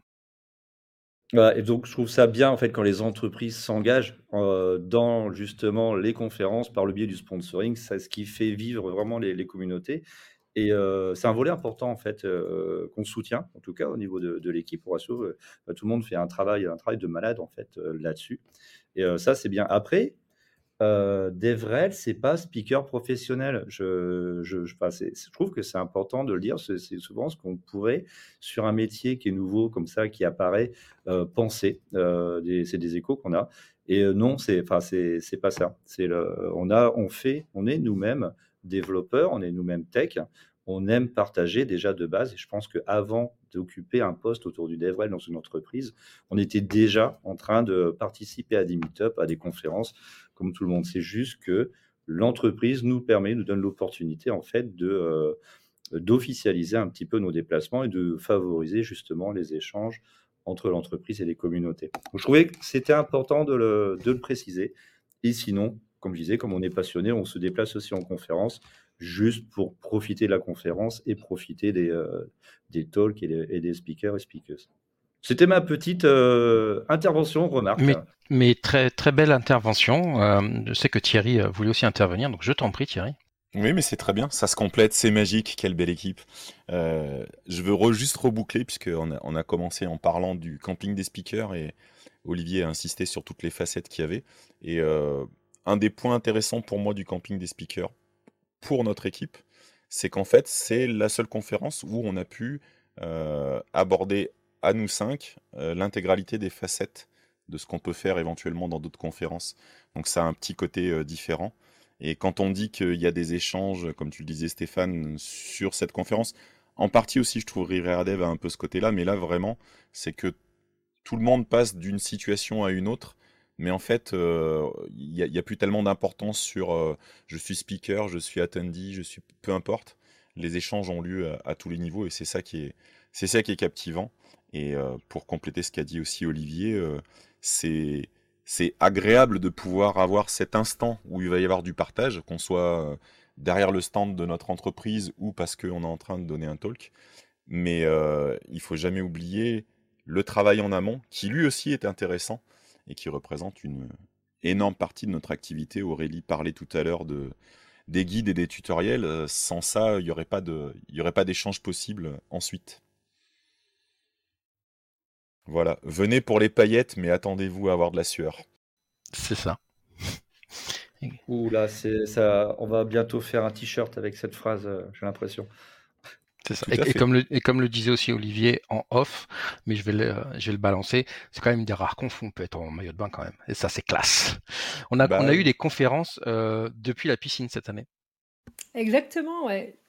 Voilà et donc je trouve ça bien, en fait, quand les entreprises s'engagent, heu, dans justement les conférences par le biais du sponsoring. C'est ce qui fait vivre vraiment les les communautés et heu, c'est un volet important, en fait, heu, qu'on soutient, en tout cas au niveau de l'équipe. Heu, tout le monde fait un travail un travail de malade, en fait, heu, là-dessus et ça, c'est bien. Après, Heu, DevRel, c'est pas speaker professionnel. Je trouve que c'est important de le dire. C'est souvent ce qu'on pourrait, sur un métier qui est nouveau comme ça, qui apparaît, penser. C'est des échos qu'on a et non, c'est enfin, pas ça. On fait on est nous-mêmes développeurs, on est nous-mêmes tech. On aime partager déjà de base et je pense qu'avant d'occuper un poste autour du DevRel dans une entreprise, on était déjà en train de participer à des meet-up, à des conférences comme tout le monde. C'est juste que l'entreprise nous permet, nous donne l'opportunité en fait de, heu, d'officialiser un petit peu nos déplacements et de favoriser justement les échanges entre l'entreprise et les communautés. Je trouvais que c'était important de le de le préciser et sinon, comme je disais, comme on est passionné, on se déplace aussi en conférence juste pour profiter de la conférence et profiter des, heu, des talks et des et des speakers et speakers. C'était ma petite, heu, intervention, remarque. Mais mais très, très belle intervention. Hem, je sais que Thierry, voulait aussi intervenir, donc je t'en prie Thierry. Oui, mais c'est très bien, ça se complète, c'est magique, quelle belle équipe. Euh, je veux re- juste reboucler, puisqu'on a, on a commencé en parlant du camping des speakers, et Olivier a insisté sur toutes les facettes qu'il y avait. Et euh, un des points intéressants pour moi du camping des speakers, pour notre équipe, c'est qu'en fait, c'est la seule conférence où on a pu euh, aborder à nous cinq euh, l'intégralité des facettes de ce qu'on peut faire éventuellement dans d'autres conférences. Donc ça a un petit côté euh, différent. Et quand on dit qu'il y a des échanges, comme tu le disais Stéphane, sur cette conférence, en partie aussi, je trouve Rireadev a un peu ce côté-là, mais là vraiment, c'est que tout le monde passe d'une situation à une autre, mais en fait, euh, il n'y a, plus tellement d'importance sur euh, je suis speaker, je suis attendee, je suis peu importe. Les échanges ont lieu à, tous les niveaux et c'est ça qui est, ça qui est captivant. Et euh, pour compléter ce qu'a dit aussi Olivier, c'est c'est agréable de pouvoir avoir cet instant où il va y avoir du partage, qu'on soit derrière le stand de notre entreprise ou parce qu'on est en train de donner un talk. Mais il faut jamais oublier le travail en amont, qui lui aussi est intéressant et qui représente une énorme partie de notre activité. Aurélie parlait tout à l'heure de, des guides et des tutoriels. Euh, Sans ça, il n'y aurait pas de, il y aurait pas d'échange possible ensuite. Voilà, venez pour les paillettes, mais attendez-vous à avoir de la sueur. C'est ça. Ouh là, c'est ça on va bientôt faire un t-shirt avec cette phrase, heu, j'ai l'impression. C'est ça. Tout Et, comme le, et comme le disait aussi Olivier en off, mais je vais le, je vais le balancer, c'est quand même une des rares confs où on peut être en maillot de bain quand même. Et ça, c'est classe. On a, Bah on a oui. eu des conférences euh, depuis la piscine cette année. Exactement, ouais.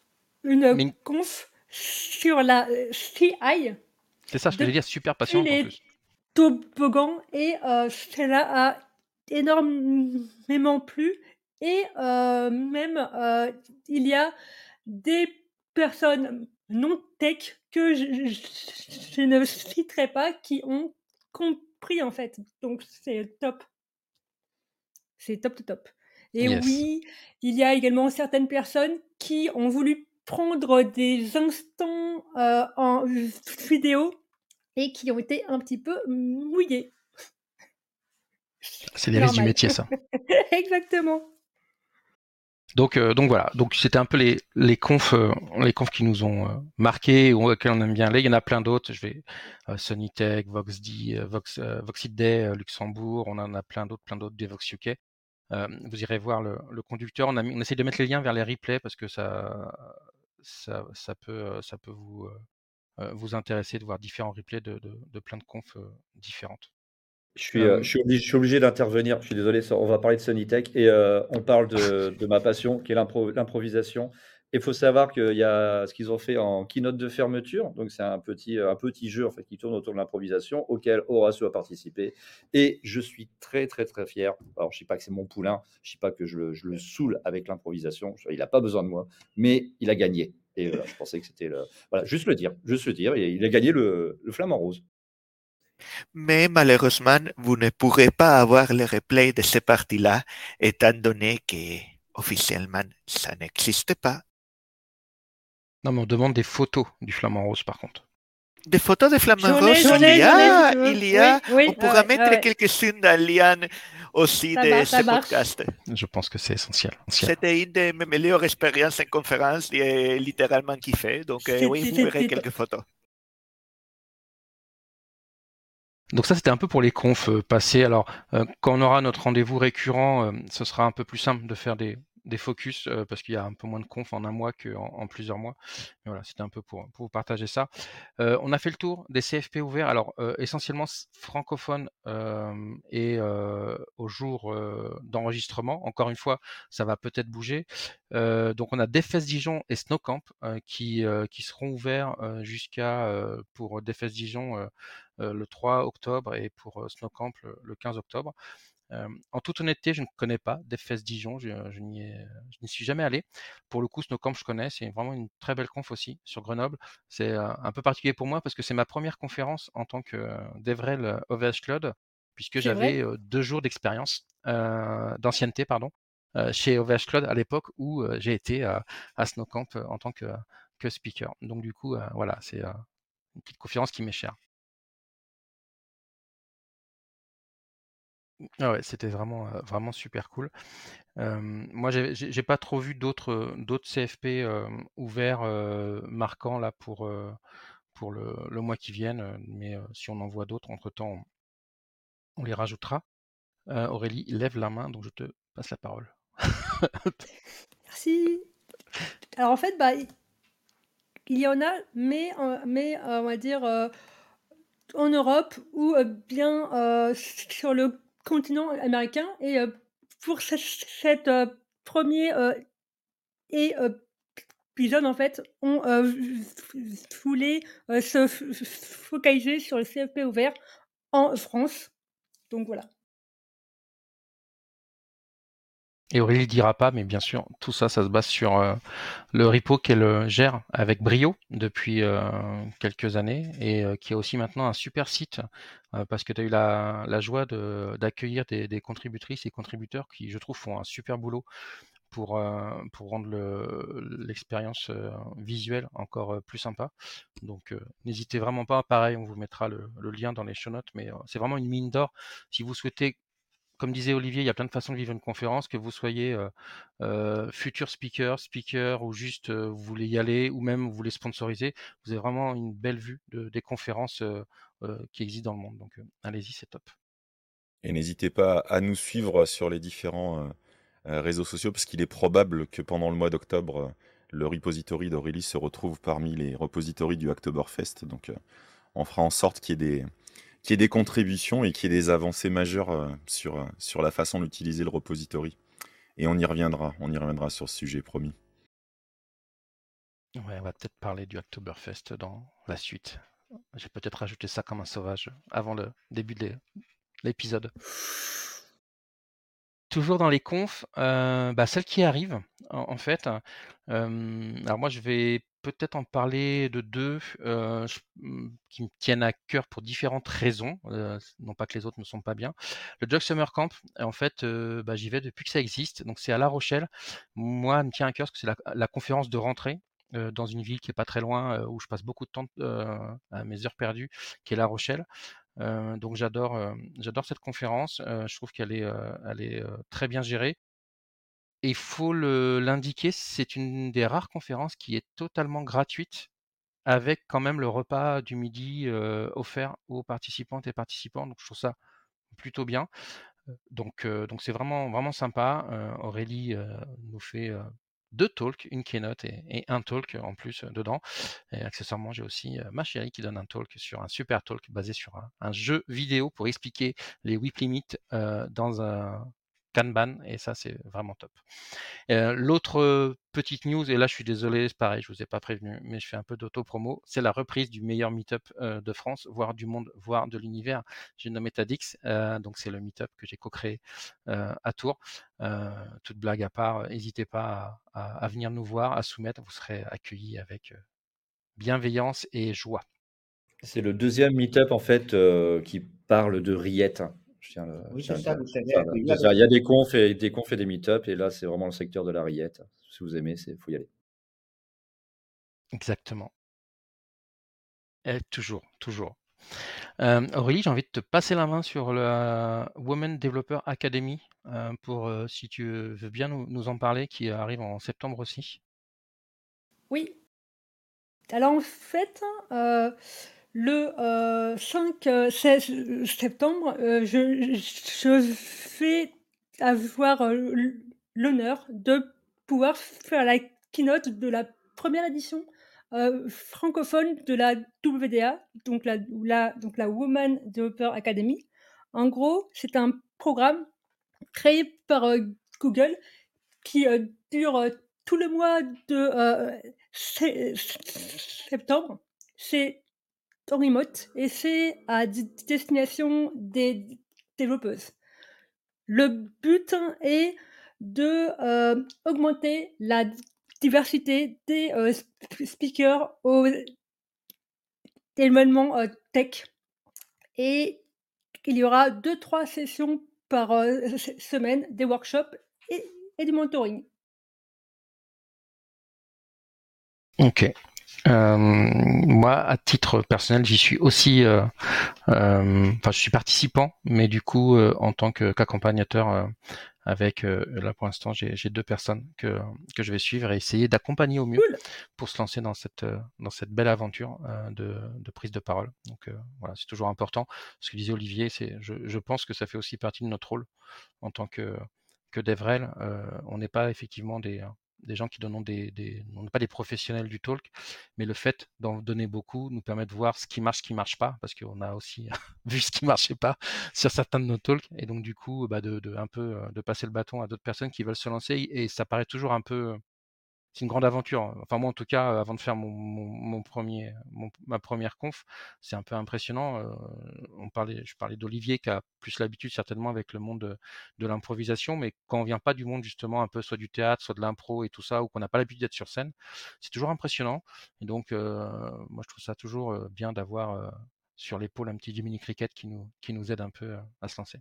Une Mais conf sur la euh, CI c'est ça, je voulais dire, super passionnante en les plus. toboggans et euh, cela a énormément plu. Et euh, même, euh, il y a des personnes non tech que je, je- je ne citerai pas qui ont compris en fait. Donc c'est top. C'est top, top, top. Et Yes. oui, il y a également certaines personnes qui ont voulu prendre des instants euh, en vidéo et qui ont été un petit peu mouillés. C'est les risques du métier, ça. <laughs> Exactement. Donc, euh, donc voilà. Donc c'était un peu les, les confs, euh, les confs qui nous ont euh, marqués ou auxquels on aime bien aller. Il y en a plein d'autres. Je vais euh, Sonytech, VoxD, Vox, euh, Day, Luxembourg. On en a plein d'autres, plein d'autres, des Vox UK. Vous irez voir le, le conducteur. On, a on essaie de mettre les liens vers les replays parce que ça, ça, ça peut, ça peut vous, vous intéresser de voir différents replays de, de plein de confs différentes. Je suis, euh, je suis obligé, d'intervenir. Je suis désolé, on va parler de Sonitech et euh, on parle de, de, ma passion qui est l'improvisation. Il faut savoir qu'il y a ce qu'ils ont fait en keynote de fermeture. Donc, c'est un petit, un petit jeu en fait, qui tourne autour de l'improvisation auquel Horacio a participé. Et je suis très, très, très fier. Alors, je ne sais pas que c'est mon poulain. Je ne sais pas que je le, je le saoule avec l'improvisation. Il n'a pas besoin de moi. Mais il a gagné. Et je pensais que c'était le. Voilà, juste le dire. Juste le dire. Et il a gagné le, le flamant rose. Mais malheureusement, vous ne pourrez pas avoir le replay de ces parties-là, étant donné que officiellement, ça n'existe pas. Non, mais on demande des photos du flamant rose, par contre. Des photos de flamant rose, il y a, il y a. on pourra mettre quelques-unes dans le lien aussi de ce podcast. Je pense que c'est essentiel. C'était une de mes meilleures expériences en conférence, j'ai littéralement kiffé. Donc, euh, oui, vous verrez quelques photos. Donc ça, c'était un peu pour les confs euh, passés. Alors, euh, quand on aura notre rendez-vous récurrent, euh, ce sera un peu plus simple de faire des, des focus parce qu'il y a un peu moins de confs en un mois qu'en en plusieurs mois. Voilà, c'était un peu pour, pour vous partager ça. on a fait le tour des CFP ouverts. Alors, essentiellement francophones et au jour d'enregistrement. Encore une fois, ça va peut-être bouger. donc, on a Defes Dijon et Snowcamp qui, qui seront ouverts jusqu'à pour Defes Dijon le 3 octobre et pour Snowcamp le, le 15 octobre. En toute honnêteté, je ne connais pas DFS Dijon, je, je n'y suis jamais allé. Pour le coup, Snowcamp, je connais, c'est vraiment une très belle conf aussi sur Grenoble. C'est un peu particulier pour moi parce que c'est ma première conférence en tant que DevRel OVH Cloud, puisque j'avais deux jours d'expérience, d'ancienneté, pardon, chez OVH Cloud à l'époque où j'ai été à, à Snowcamp en tant que, que speaker. Donc du coup, voilà, c'est une petite conférence qui m'est chère. Ah c'était vraiment, super cool. moi, j'ai pas trop vu d'autres, CFP, ouverts, marquants là pour, le mois qui viennent, mais si on en voit d'autres entre-temps, on les rajoutera. Aurélie lève la main, donc je te passe la parole. Merci. Alors en fait, bah, il y en a, mais, on va dire, en Europe ou, bien, sur le continent américain et pour cette premier épisode en fait, on voulait se focaliser sur le CFP ouvert en France. Donc voilà. Et Aurélie dira pas, mais bien sûr, tout ça, ça se base sur euh, le repo qu'elle gère avec brio depuis euh, quelques années et euh, qui a aussi maintenant un super site parce que tu as eu la, joie d'accueillir des, des, contributrices et contributeurs qui, je trouve, font un super boulot pour, rendre l'expérience visuelle encore plus sympa. Donc n'hésitez vraiment pas, pareil, on vous mettra le, le lien dans les show notes, mais c'est vraiment une mine d'or. Si vous souhaitez comme disait Olivier, il y a plein de façons de vivre une conférence, que vous soyez futur speaker, speaker, ou juste vous voulez y aller, ou même vous voulez sponsoriser. Vous avez vraiment une belle vue des conférences qui existent dans le monde. Donc allez-y, c'est top. Et n'hésitez pas à nous suivre sur les différents réseaux sociaux, parce qu'il est probable que pendant le mois d'octobre, le repository d'Aurélie se retrouve parmi les repositories du Oktoberfest. Donc on fera en sorte qu'il y ait des qu'il y ait des contributions et qu'il y ait des avancées majeures euh, sur, euh, sur la façon d'utiliser le repository. Et on y reviendra, on y reviendra sur ce sujet, promis. Ouais, on va peut-être parler du Oktoberfest dans la suite. J'ai peut-être rajouté ça comme un sauvage avant le début de l'épisode. Toujours dans les confs, euh, bah, celle qui arrive, en, fait. alors moi, je vais peut-être en parler de deux mmh, qui me tiennent à cœur pour différentes raisons, non pas que les autres ne sont pas bien. Le Jog Summer Camp, en fait, bah, j'y vais depuis que ça existe, donc c'est à La Rochelle. Moi, me tient à cœur parce que c'est la, conférence de rentrée dans une ville qui est pas très loin, où je passe beaucoup de temps à mes heures perdues, qui est La Rochelle. donc j'adore, j'adore cette conférence. je trouve qu'elle est, elle est très bien gérée il faut l'indiquer, c'est une des rares conférences qui est totalement gratuite, avec quand même le repas du midi offert aux participantes et participants. Donc je trouve ça plutôt bien. Donc donc c'est vraiment vraiment sympa. Aurélie nous fait deux talks, une keynote et, un talk en plus dedans. Et accessoirement, j'ai aussi ma chérie qui donne un talk sur un super talk basé sur un, jeu vidéo pour expliquer les whip limits dans un Kanban et ça c'est vraiment top. L'autre petite news, et là je suis désolé, c'est pareil, je vous ai pas prévenu, mais je fais un peu d'auto-promo, c'est la reprise du meilleur meetup de France, voire du monde, voire de l'univers. J'ai nommé Tadix, donc c'est le meetup que j'ai co-créé à Tours. toute blague à part, n'hésitez pas à, venir nous voir, à soumettre, vous serez accueillis avec bienveillance et joie. C'est le deuxième meetup en fait qui parle de Oui, c'est ça, vous savez. Il y a des confs et des confs et des meet-up, et là, c'est vraiment le secteur de la rillette. Si vous aimez, il faut y aller. Exactement. Et toujours, toujours. Euh, Aurélie, j'ai envie de te passer la main sur la Women Developer Academy euh, pour, euh, si tu veux bien nous, en parler, qui arrive en septembre aussi. Oui. Alors en fait, le 5 euh, 16 euh, septembre, euh, je, vais avoir l'honneur de pouvoir faire la keynote de la première édition francophone de la WDA, donc la, la, donc la Woman Developer Academy. En gros, c'est un programme créé par Google qui dure tout le mois de septembre. C'est en remote et c'est à destination des développeuses. Le but est de euh, augmenter la diversité des euh, speakers aux événements euh, tech et il y aura deux trois sessions par semaine, des workshops et, et du mentoring. Ok. Euh, moi, à titre personnel, j'y suis aussi. Euh, euh, enfin, je suis participant, mais du coup, en tant qu'accompagnateur, avec là pour l'instant, j'ai deux personnes que que je vais suivre et essayer d'accompagner au mieux pour se lancer dans cette dans cette belle aventure de, de prise de parole. Donc voilà, c'est toujours important. Ce que disait Olivier, c'est je, je pense que ça fait aussi partie de notre rôle en tant que que DevRel. on n'est pas effectivement des des gens qui donnent des, non pas des professionnels du talk, mais le fait d'en donner beaucoup nous permet de voir ce qui marche, ce qui marche pas, parce qu'on a aussi <laughs> vu ce qui marchait pas sur certains de nos talks, et donc du coup, bah de, un peu euh, de passer le bâton à d'autres personnes qui veulent se lancer, et ça paraît toujours un peu c'est une grande aventure. Hein. Enfin moi en tout cas, avant de faire mon, premier, ma première conf, c'est un peu impressionnant. Euh, on parlait, je parlais d'Olivier qui a plus l'habitude certainement avec le monde de, l'improvisation, mais quand on vient pas du monde justement un peu soit du théâtre, soit de l'impro et tout ça, ou qu'on n'a pas l'habitude d'être sur scène, c'est toujours impressionnant. Et donc euh, moi je trouve ça toujours euh, bien d'avoir sur l'épaule un petit Jiminy Cricket qui nous, qui nous aide un peu à se lancer.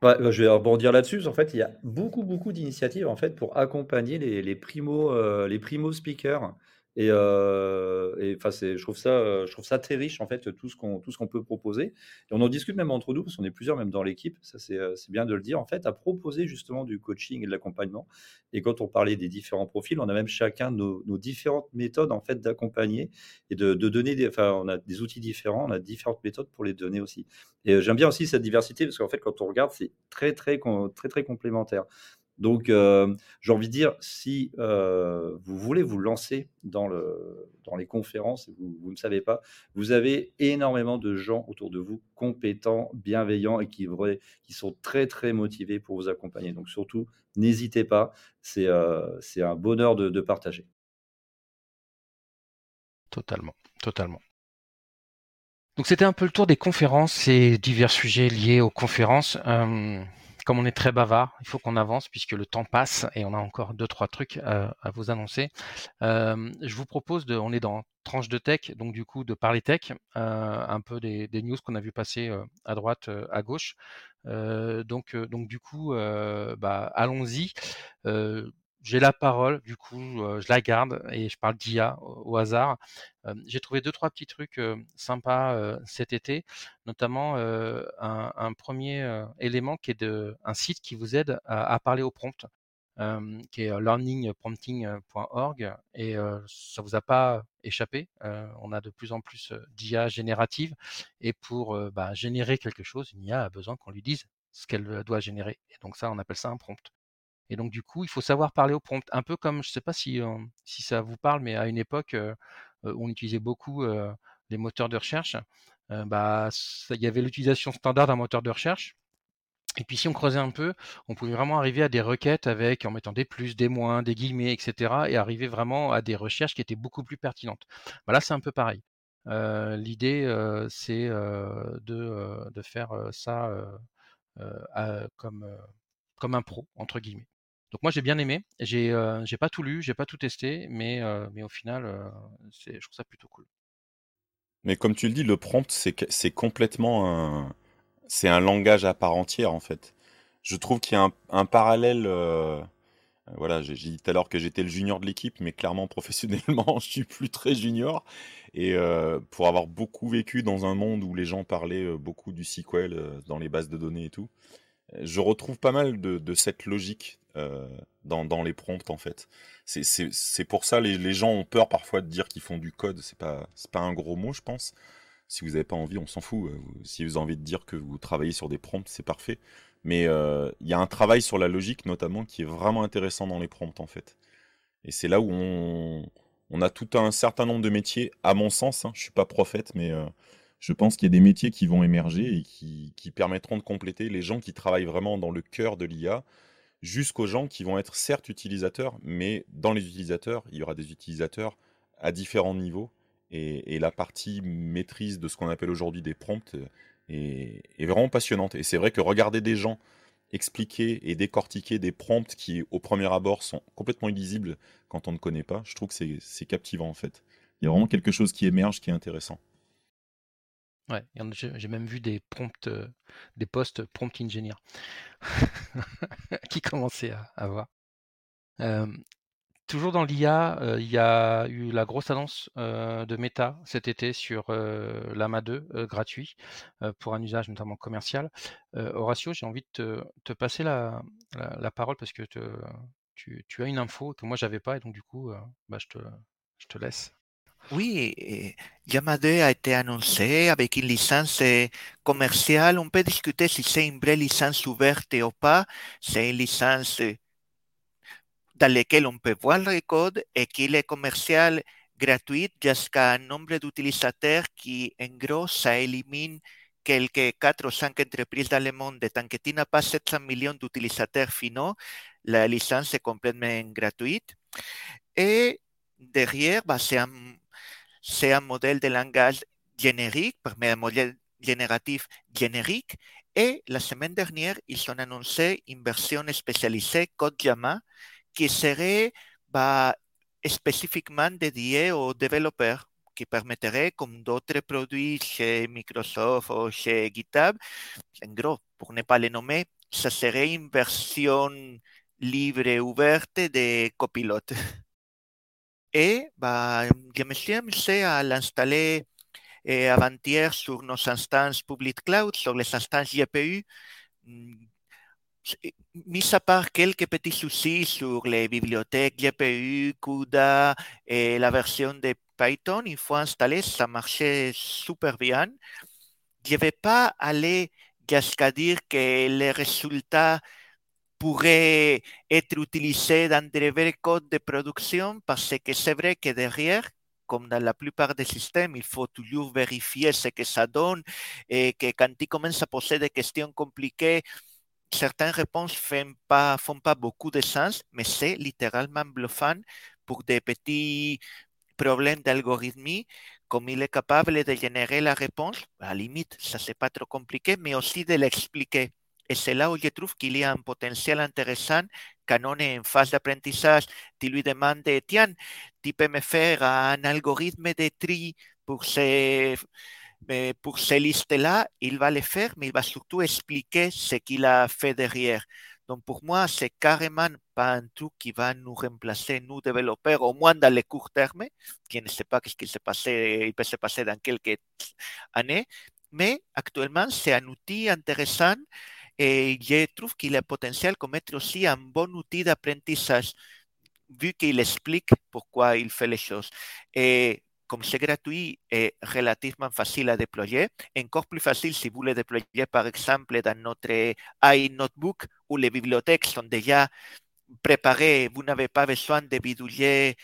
Bah, je vais rebondir là-dessus. En fait, il y a beaucoup, beaucoup d'initiatives en fait pour accompagner les, les primo, euh, les primo speakers et, euh, et enfin, c'est, je trouve ça, euh, je trouve ça très riche en fait tout ce qu'on peut proposer. Et on en discute même entre nous parce qu'on est plusieurs même dans l'équipe. Ça c'est, euh, c'est bien de le dire en fait à proposer justement du coaching et de l'accompagnement. Et quand on parlait des différents profils, on a même chacun nos, nos différentes méthodes en fait d'accompagner et de, donner des, enfin, on a des outils différents, on a différentes méthodes pour les donner aussi. Et j'aime bien aussi cette diversité parce qu'en fait quand on regarde, c'est très très complémentaire. Donc, euh, j'ai envie de dire, si euh, vous voulez vous lancer dans, le, dans les conférences vous, vous, ne savez pas, vous avez énormément de gens autour de vous compétents, bienveillants et qui, sont très, très motivés pour vous accompagner. Donc, surtout, n'hésitez pas, c'est euh, un bonheur de partager. Totalement, totalement. Donc c'était un peu le tour des conférences et divers sujets liés aux conférences. Euh, comme on est très bavard, il faut qu'on avance puisque le temps passe et on a encore deux trois trucs à, vous annoncer. Euh, je vous propose de, on est dans tranche de tech, donc du coup de parler tech, euh, un peu des, news qu'on a vu passer euh, à droite, à gauche. donc donc du coup, bah, allons-y j'ai la parole, du coup, je la garde et je parle d'IA au, hasard. j'ai trouvé deux, trois petits trucs sympas cet été, notamment un, premier élément qui est de, un site qui vous aide à, parler au prompt, qui est learningprompting.org et ça vous a pas échappé. on a de plus en plus d'IA générative et pour bah, générer quelque chose, une IA a besoin qu'on lui dise ce qu'elle doit générer. Et donc ça, on appelle ça un prompt. Et donc, du coup, il faut savoir parler au prompt. Un peu comme, je ne sais pas si, si ça vous parle, mais à une époque, où on utilisait beaucoup les moteurs de recherche, bah, il y avait l'utilisation standard d'un moteur de recherche. Et puis si on creusait un peu, on pouvait vraiment arriver à des requêtes avec en mettant des plus, des moins, des guillemets, etc. et arriver vraiment à des recherches qui étaient beaucoup plus pertinentes. Bah, là, c'est un peu pareil. L'idée, c'est de, de, faire ça comme, comme un pro, entre guillemets. Donc moi j'ai bien aimé. J'ai j'ai pas tout lu, j'ai pas tout testé, mais, mais au final, je trouve ça plutôt cool. Mais comme tu le dis, le prompt, c'est complètement un, c'est un langage à part entière en fait. Je trouve qu'il y a un, parallèle. Euh, voilà, j'ai dit tout à l'heure que j'étais le junior de l'équipe, mais clairement <laughs> professionnellement, je suis plus très junior. Et euh, pour avoir beaucoup vécu dans un monde où les gens parlaient euh, beaucoup du SQL dans les bases de données et tout, je retrouve pas mal de, cette logique dans, les prompts en fait. C'est pour ça les, les gens ont peur parfois de dire qu'ils font du code. C'est pas pas un gros mot, je pense. Si vous n'avez pas envie, on s'en fout. Euh, si vous avez envie de dire que vous travaillez sur des prompts, c'est parfait. Mais euh, il y a un travail sur la logique notamment qui est vraiment intéressant dans les prompts en fait. Et c'est là où on, a tout un certain nombre de métiers, à mon sens, hein, je ne suis pas prophète, mais euh, je pense qu'il y a des métiers qui vont émerger et qui, qui, permettront de compléter les gens qui travaillent vraiment dans le cœur de l'IA, jusqu'aux gens qui vont être certes utilisateurs, mais dans les utilisateurs, il y aura des utilisateurs à différents niveaux et, la partie maîtrise de ce qu'on appelle aujourd'hui des prompts est, vraiment passionnante. Et c'est vrai que regarder des gens expliquer et décortiquer des prompts qui, au premier abord, sont complètement illisibles quand on ne connaît pas, je trouve que c'est captivant en fait. Il y a vraiment quelque chose qui émerge qui est intéressant. Ouais, j'ai même vu des prompts, euh, des postes prompt engineer <laughs> qui commençaient à, avoir. Toujours dans l'IA, euh, il y a eu la grosse annonce euh, de Meta cet été sur l'AMA 2 gratuit pour un usage notamment commercial. Horatio, j'ai envie de te, passer la, parole parce que tu, as une info que moi j'avais pas et donc du coup, bah, je te laisse. Oui, Yama 2 a été annoncé avec une licence commerciale. On peut discuter si c'est une vraie licence ouverte ou pas. C'est une licence dans lesquels on peut voir le code et qu'il est commercial gratuit jusqu'à un nombre d'utilisateurs qui, en gros, ça élimine quelques 4 ou 5 entreprises dans le monde. Tant que tu n'as pas 700 millions d'utilisateurs finaux, la licence est complètement gratuite. Et derrière, bah, c'est un, un, modèle de langage générique, un modèle génératif générique. Et la semaine dernière, ils ont annoncé une version spécialisée, Code qui serait bah, spécifiquement dédié aux développeurs, qui permettrait, comme d'autres produits chez Microsoft ou chez GitHub, en gros, pour ne pas les nommer, ça serait une version libre ouverte de copilote. <laughs> Et bah, je me suis amusé à l'installer avant-hier sur nos instances public cloud, sur les instances GPU mis à part quelques petits soucis sur les bibliothèques GPU, CUDA et la version de Python, une fois installé, ça marchait super bien. Je ne vais pas aller jusqu'à dire que les résultats pourraient être utilisés dans des vrais codes de production parce que c'est vrai que derrière, comme dans la plupart des systèmes, il faut toujours vérifier ce que ça donne et que quand tu commences à poser des questions compliquées, certaines réponses ne font pas, font pas beaucoup de sens, mais c'est littéralement bluffant pour des petits problèmes d'algorithmie, comme il est capable de générer la réponse, à la limite, ça c'est pas trop compliqué, mais aussi de l'expliquer. Je trouve qu'il y a un potentiel intéressant quand on est en phase d'apprentissage. Tu lui demandes, tiens, tu peux me faire un algorithme de tri pour ces mais pour ces listes-là, il va les faire, mais il va surtout expliquer ce qu'il a fait derrière. Donc pour moi, c'est carrément pas un truc qui va nous remplacer, nous développeurs, au moins dans le court terme. Qui ne sait pas ce qui s'est passé, il peut se passer dans quelques années. Mais actuellement, c'est un outil intéressant je trouve qu'il a potentiel comme être aussi un bon outil d'apprentissage, vu qu'il explique pourquoi il fait les choses. Et comme c'est gratuit et relativement facile à déployer, encore plus facile si vous le déployez par exemple dans notre iNotebook où les bibliothèques sont déjà préparé, vous n'avez pas besoin de bidouiller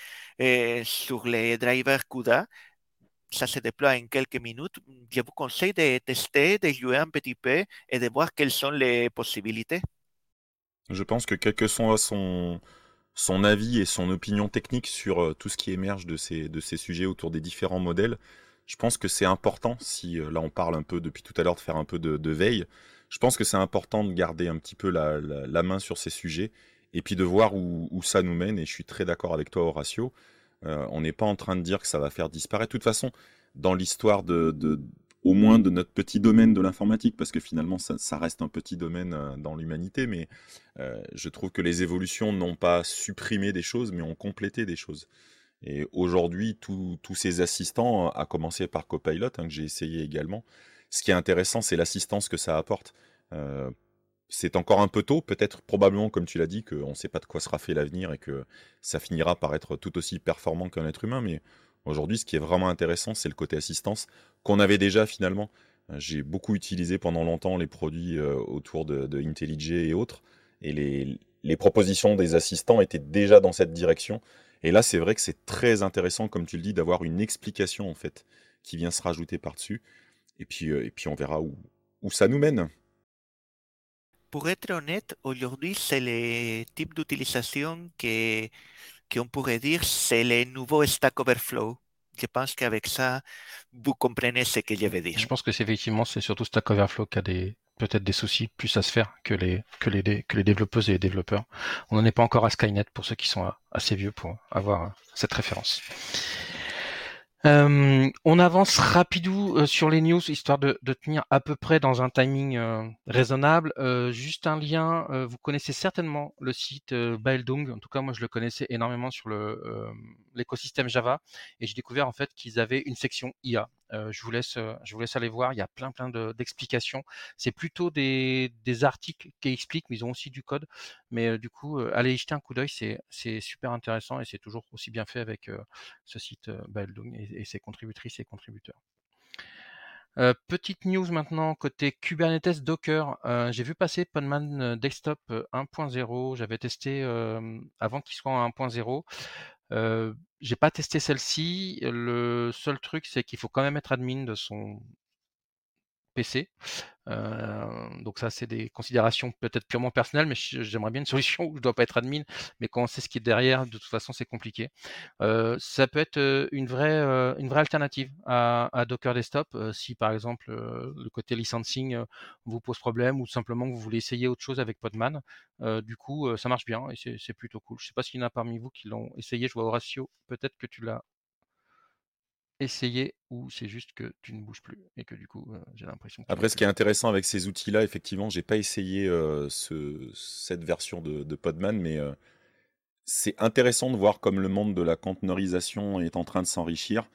sur les drivers CUDA. Ça se déploie en quelques minutes. Je vous conseille de tester, de jouer un petit peu et de voir quelles sont les possibilités. Je pense que quel que soit son, avis et son opinion technique sur tout ce qui émerge de ces, sujets autour des différents modèles, je pense que c'est important, si là on parle un peu depuis tout à l'heure de faire un peu de, veille, je pense que c'est important de garder un petit peu la, main sur ces sujets et puis de voir où, ça nous mène. Et je suis très d'accord avec toi, Horatio. Euh, on n'est pas en train de dire que ça va faire disparaître. De toute façon, dans l'histoire de, au moins de notre petit domaine de l'informatique, parce que finalement ça, reste un petit domaine euh, dans l'humanité, mais euh, je trouve que les évolutions n'ont pas supprimé des choses, mais ont complété des choses. Et aujourd'hui, tous ces assistants, à commencer par Copilot, hein, que j'ai essayé également, ce qui est intéressant, c'est l'assistance que ça apporte. C'est encore un peu tôt, peut-être probablement, comme tu l'as dit, qu'on ne sait pas de quoi sera fait l'avenir et que ça finira par être tout aussi performant qu'un être humain, mais aujourd'hui, ce qui est vraiment intéressant, c'est le côté assistance qu'on avait déjà finalement. J'ai beaucoup utilisé pendant longtemps les produits euh, autour de, IntelliJ et autres, et les, les propositions des assistants étaient déjà dans cette direction. Et là, c'est vrai que c'est très intéressant, comme tu le dis, d'avoir une explication en fait qui vient se rajouter par-dessus. Et puis, euh, et puis on verra où, où ça nous mène. Pour être honnête, aujourd'hui, c'est le type d'utilisation que qu'on pourrait dire c'est le nouveau Stack Overflow. Je pense qu'avec ça, vous comprenez ce que je veux dire. Je pense que c'est effectivement c'est surtout Stack Overflow qui a peut-être des soucis plus à se faire que les, que les, que les développeuses et les développeurs. On n'en est pas encore à Skynet pour ceux qui sont assez vieux pour avoir cette référence. Euh, on avance rapidou euh, sur les news histoire de, tenir à peu près dans un timing euh, raisonnable. juste un lien, vous connaissez certainement le site Baeldung. En tout cas, moi je le connaissais énormément sur l'écosystème Java et j'ai découvert en fait qu'ils avaient une section IA. Je vous laisse, je vous laisse aller voir. Il y a plein plein d'explications. C'est plutôt des, des, articles qui expliquent, mais ils ont aussi du code. Mais du coup, allez y jeter un coup d'œil, c'est super intéressant et c'est toujours aussi bien fait avec ce site et ses contributrices et contributeurs. petite news maintenant côté Kubernetes Docker. J'ai vu passer Podman Desktop 1.0. J'avais testé avant qu'il soit en 1.0. J'ai pas testé celle-ci. Le seul truc, c'est qu'il faut quand même être admin de son PC. Euh, donc ça, c'est des considérations peut-être purement personnelles, mais j'aimerais bien une <laughs> solution où je ne dois pas être admin, mais quand on sait ce qui est derrière, de toute façon, c'est compliqué. Euh, ça peut être euh, une vraie, une vraie alternative à, Docker Desktop si, par exemple, le côté licensing vous pose problème ou simplement que vous voulez essayer autre chose avec Podman. du coup, ça marche bien et c'est plutôt cool. Je ne sais pas s'il y en a parmi vous qui l'ont essayé. Je vois Horatio, peut-être que tu l'as essayer ou c'est juste que tu ne bouges plus et que du coup j'ai l'impression. Après, ce qui est intéressant avec ces outils-là, effectivement, j'ai pas essayé ce, cette version de, Podman, mais c'est intéressant de voir comme le monde de la conteneurisation est en train de s'enrichir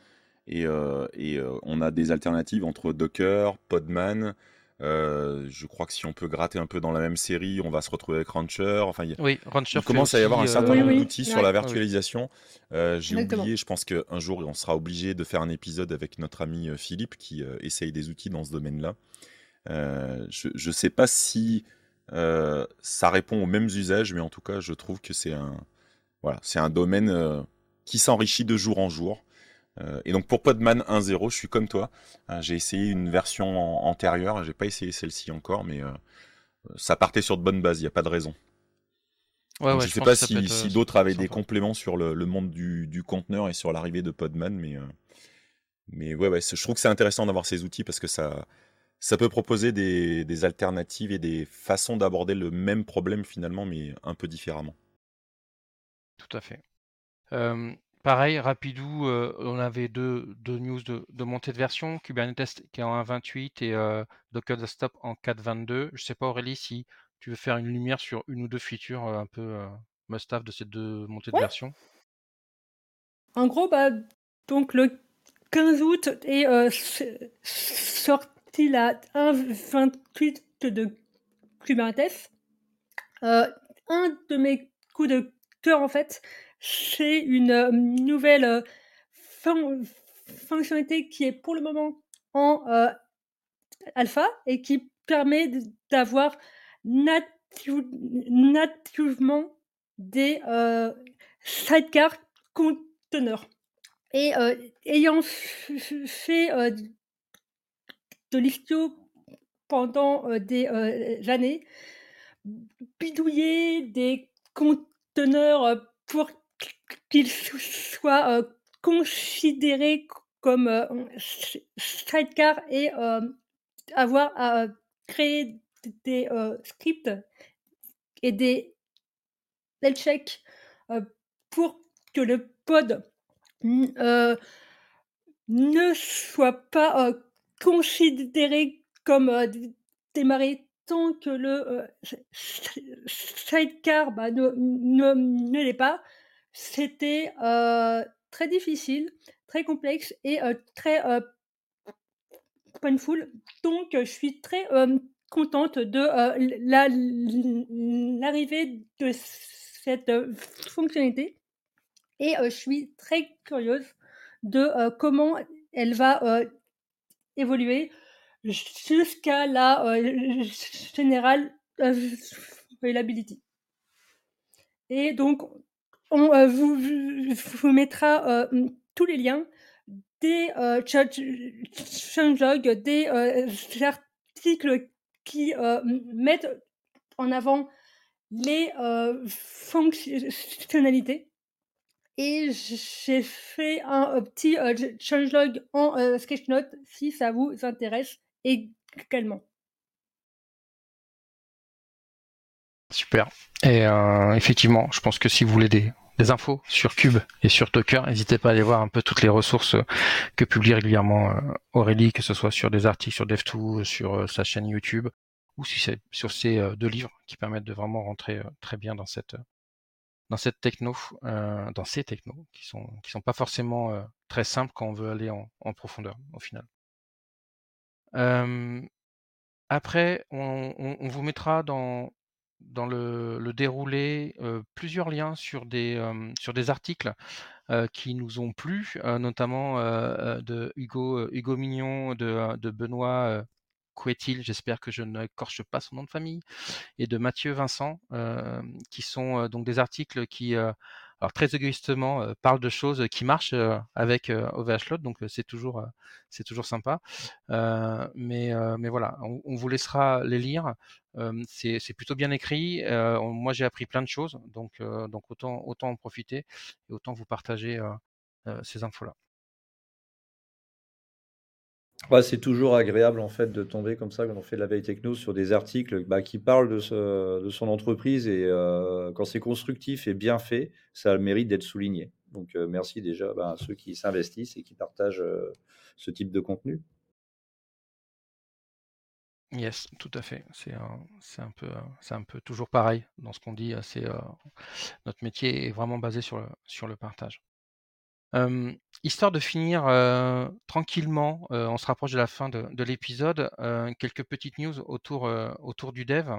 et, et on a des alternatives entre Docker, Podman, euh, je crois que si on peut gratter un peu dans la même série, on va se retrouver avec Rancher. Enfin, il, oui, Rancher commence à y avoir un certain euh, nombre d'outils sur la virtualisation. Euh, j'ai oublié, je pense qu'un jour, on sera obligé de faire un épisode avec notre ami Philippe qui essaye des outils dans ce domaine-là. je ne sais pas si ça répond aux mêmes usages, mais en tout cas, je trouve que c'est un, voilà, c'est un domaine qui s'enrichit de jour en jour. Euh, et donc pour Podman 1.0, je suis comme toi. Euh, j'ai essayé une version antérieure, j'ai pas essayé celle-ci encore, mais euh, ça partait sur de bonnes bases, il n'y a pas de raison. je ne sais pas si, d'autres avaient des compléments sur le, monde du, conteneur et sur l'arrivée de Podman, mais, mais ouais, ouais, je trouve que c'est intéressant d'avoir ces outils parce que ça, ça peut proposer des, des alternatives et des façons d'aborder le même problème finalement, mais un peu différemment. Tout à fait. Pareil, rapidou, euh, on avait deux, news de, montée de version, Kubernetes qui est en 1.28 et euh, Docker Desktop en 4.22. Je sais pas Aurélie si tu veux faire une lumière sur une ou deux features euh, un peu must-have de ces deux montées de version. En gros, bah, donc le 15 août est sorti la 1.28 de Kubernetes. un de mes coups de cœur en fait, c'est une euh, nouvelle euh, fonctionnalité qui est pour le moment en euh, alpha et qui permet d'avoir nativement des sidecar conteneurs. Et ayant fait de l'istio pendant des années, bidouiller des conteneurs pour qu'ils soient considérés comme sidecar et avoir à créer des scripts et des checks pour que le pod ne soit pas considéré comme démarré tant que le sidecar bah, ne, l'est pas. C'était très difficile, très complexe et très painful. Donc, je suis très contente de l'arrivée de cette fonctionnalité et je suis très curieuse de comment elle va évoluer jusqu'à la générale availability. Et donc, on vous, vous, mettra tous les liens des changelogs, des articles qui mettent en avant les fonctionnalités et j'ai fait un, petit euh, changelog en euh, sketchnote si ça vous intéresse également. Super. Et euh, effectivement, je pense que si vous voulez des, infos sur Cube et sur Docker, n'hésitez pas à aller voir un peu toutes les ressources que publie régulièrement Aurélie, que ce soit sur des articles sur Dev2, sur sa chaîne YouTube, ou sur ces deux livres qui permettent de vraiment rentrer très bien dans cette dans cette techno, euh, dans ces technos, qui sont qui sont pas forcément euh, très simples quand on veut aller en, profondeur au final. Euh, après, on, vous mettra dans dans le, déroulé plusieurs liens sur des sur des articles qui nous ont plu, notamment de Hugo Mignon, de, Benoît Couetil, j'espère que je ne corche pas son nom de famille, et de Mathieu Vincent, qui sont donc des articles qui, alors très égoïstement, parlent de choses qui marchent avec OVH Load, donc c'est toujours, c'est toujours sympa. mais, mais voilà, on, vous laissera les lire. c'est plutôt bien écrit. moi, j'ai appris plein de choses, donc, donc autant, autant en profiter et autant vous partager ces infos-là c'est toujours agréable en fait de tomber comme ça quand on fait de la veille techno sur des articles bah, qui parlent de, son entreprise et euh, quand c'est constructif et bien fait, ça le mérite d'être souligné. Donc euh, merci déjà bah, à ceux qui s'investissent et qui partagent euh, ce type de contenu. Yes, tout à fait. C'est un, peu, un peu toujours pareil dans ce qu'on dit. C'est notre métier est vraiment basé sur sur le partage histoire de finir, tranquillement, on se rapproche de la fin de l'épisode, quelques petites news autour, autour du dev.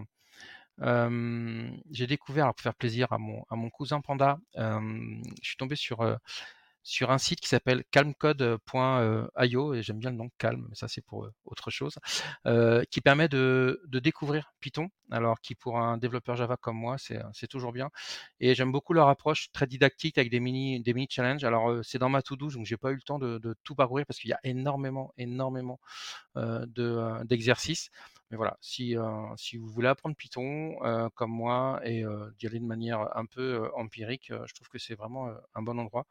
j'ai découvert, alors pour faire plaisir à mon à mon cousin Panda, je suis tombé sur, sur un site qui s'appelle calmcode.io, et j'aime bien le nom calme, mais ça c'est pour euh, autre chose, euh, qui permet de, découvrir Python, alors qui pour un développeur Java comme moi, c'est toujours bien. Et j'aime beaucoup leur approche très didactique avec des mini, challenges. Alors euh, c'est dans ma to-do, donc j'ai pas eu le temps de, tout parcourir parce qu'il y a énormément, énormément euh, d'exercices. mais voilà, si, si vous voulez apprendre Python comme moi et d'y aller de manière un peu empirique, je trouve que c'est vraiment un bon endroit.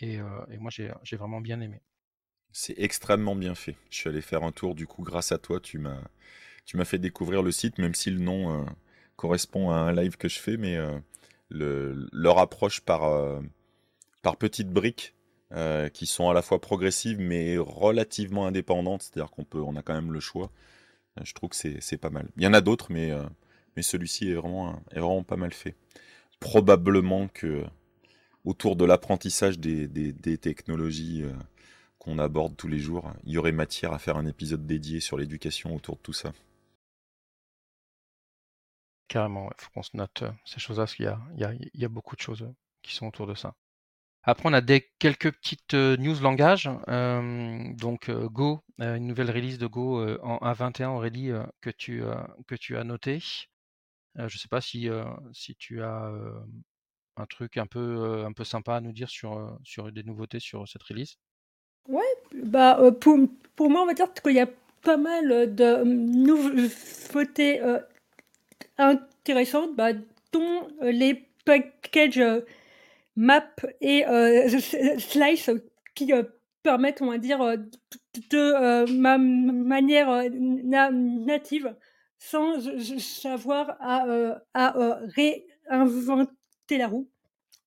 Et, moi, j'ai vraiment bien aimé. C'est extrêmement bien fait. Je suis allé faire un tour, du coup, grâce à toi, tu m'as tu m'as fait découvrir le site, même si le nom correspond à un live que je fais, mais le, leur approche par, par petites briques qui sont à la fois progressives mais relativement indépendantes, c'est-à-dire qu'on peut, on a quand même le choix. je trouve que c'est pas mal. Il y en a d'autres, mais, mais celui-ci est vraiment, est vraiment pas mal fait. Probablement que autour de l'apprentissage des, technologies euh, qu'on aborde tous les jours. Il y aurait matière à faire un épisode dédié sur l'éducation autour de tout ça. Carrément, il faut qu'on se note euh, ces choses-là, parce qu'il y a, y a, beaucoup de choses euh, qui sont autour de ça. Après, on a quelques petites news langage. donc, Go, une nouvelle release de Go en A21, Aurélie, que, tu, que tu as noté. je ne sais pas si, si tu as un truc un peu, un peu sympa à nous dire sur, sur des nouveautés sur cette release? Ouais, bah, pour, pour moi, on va dire qu'il y a pas mal de nouveautés intéressantes, bah, dont les packages map et slice qui permettent, on va dire, de, ma manière native, sans savoir à, à réinventer la roue,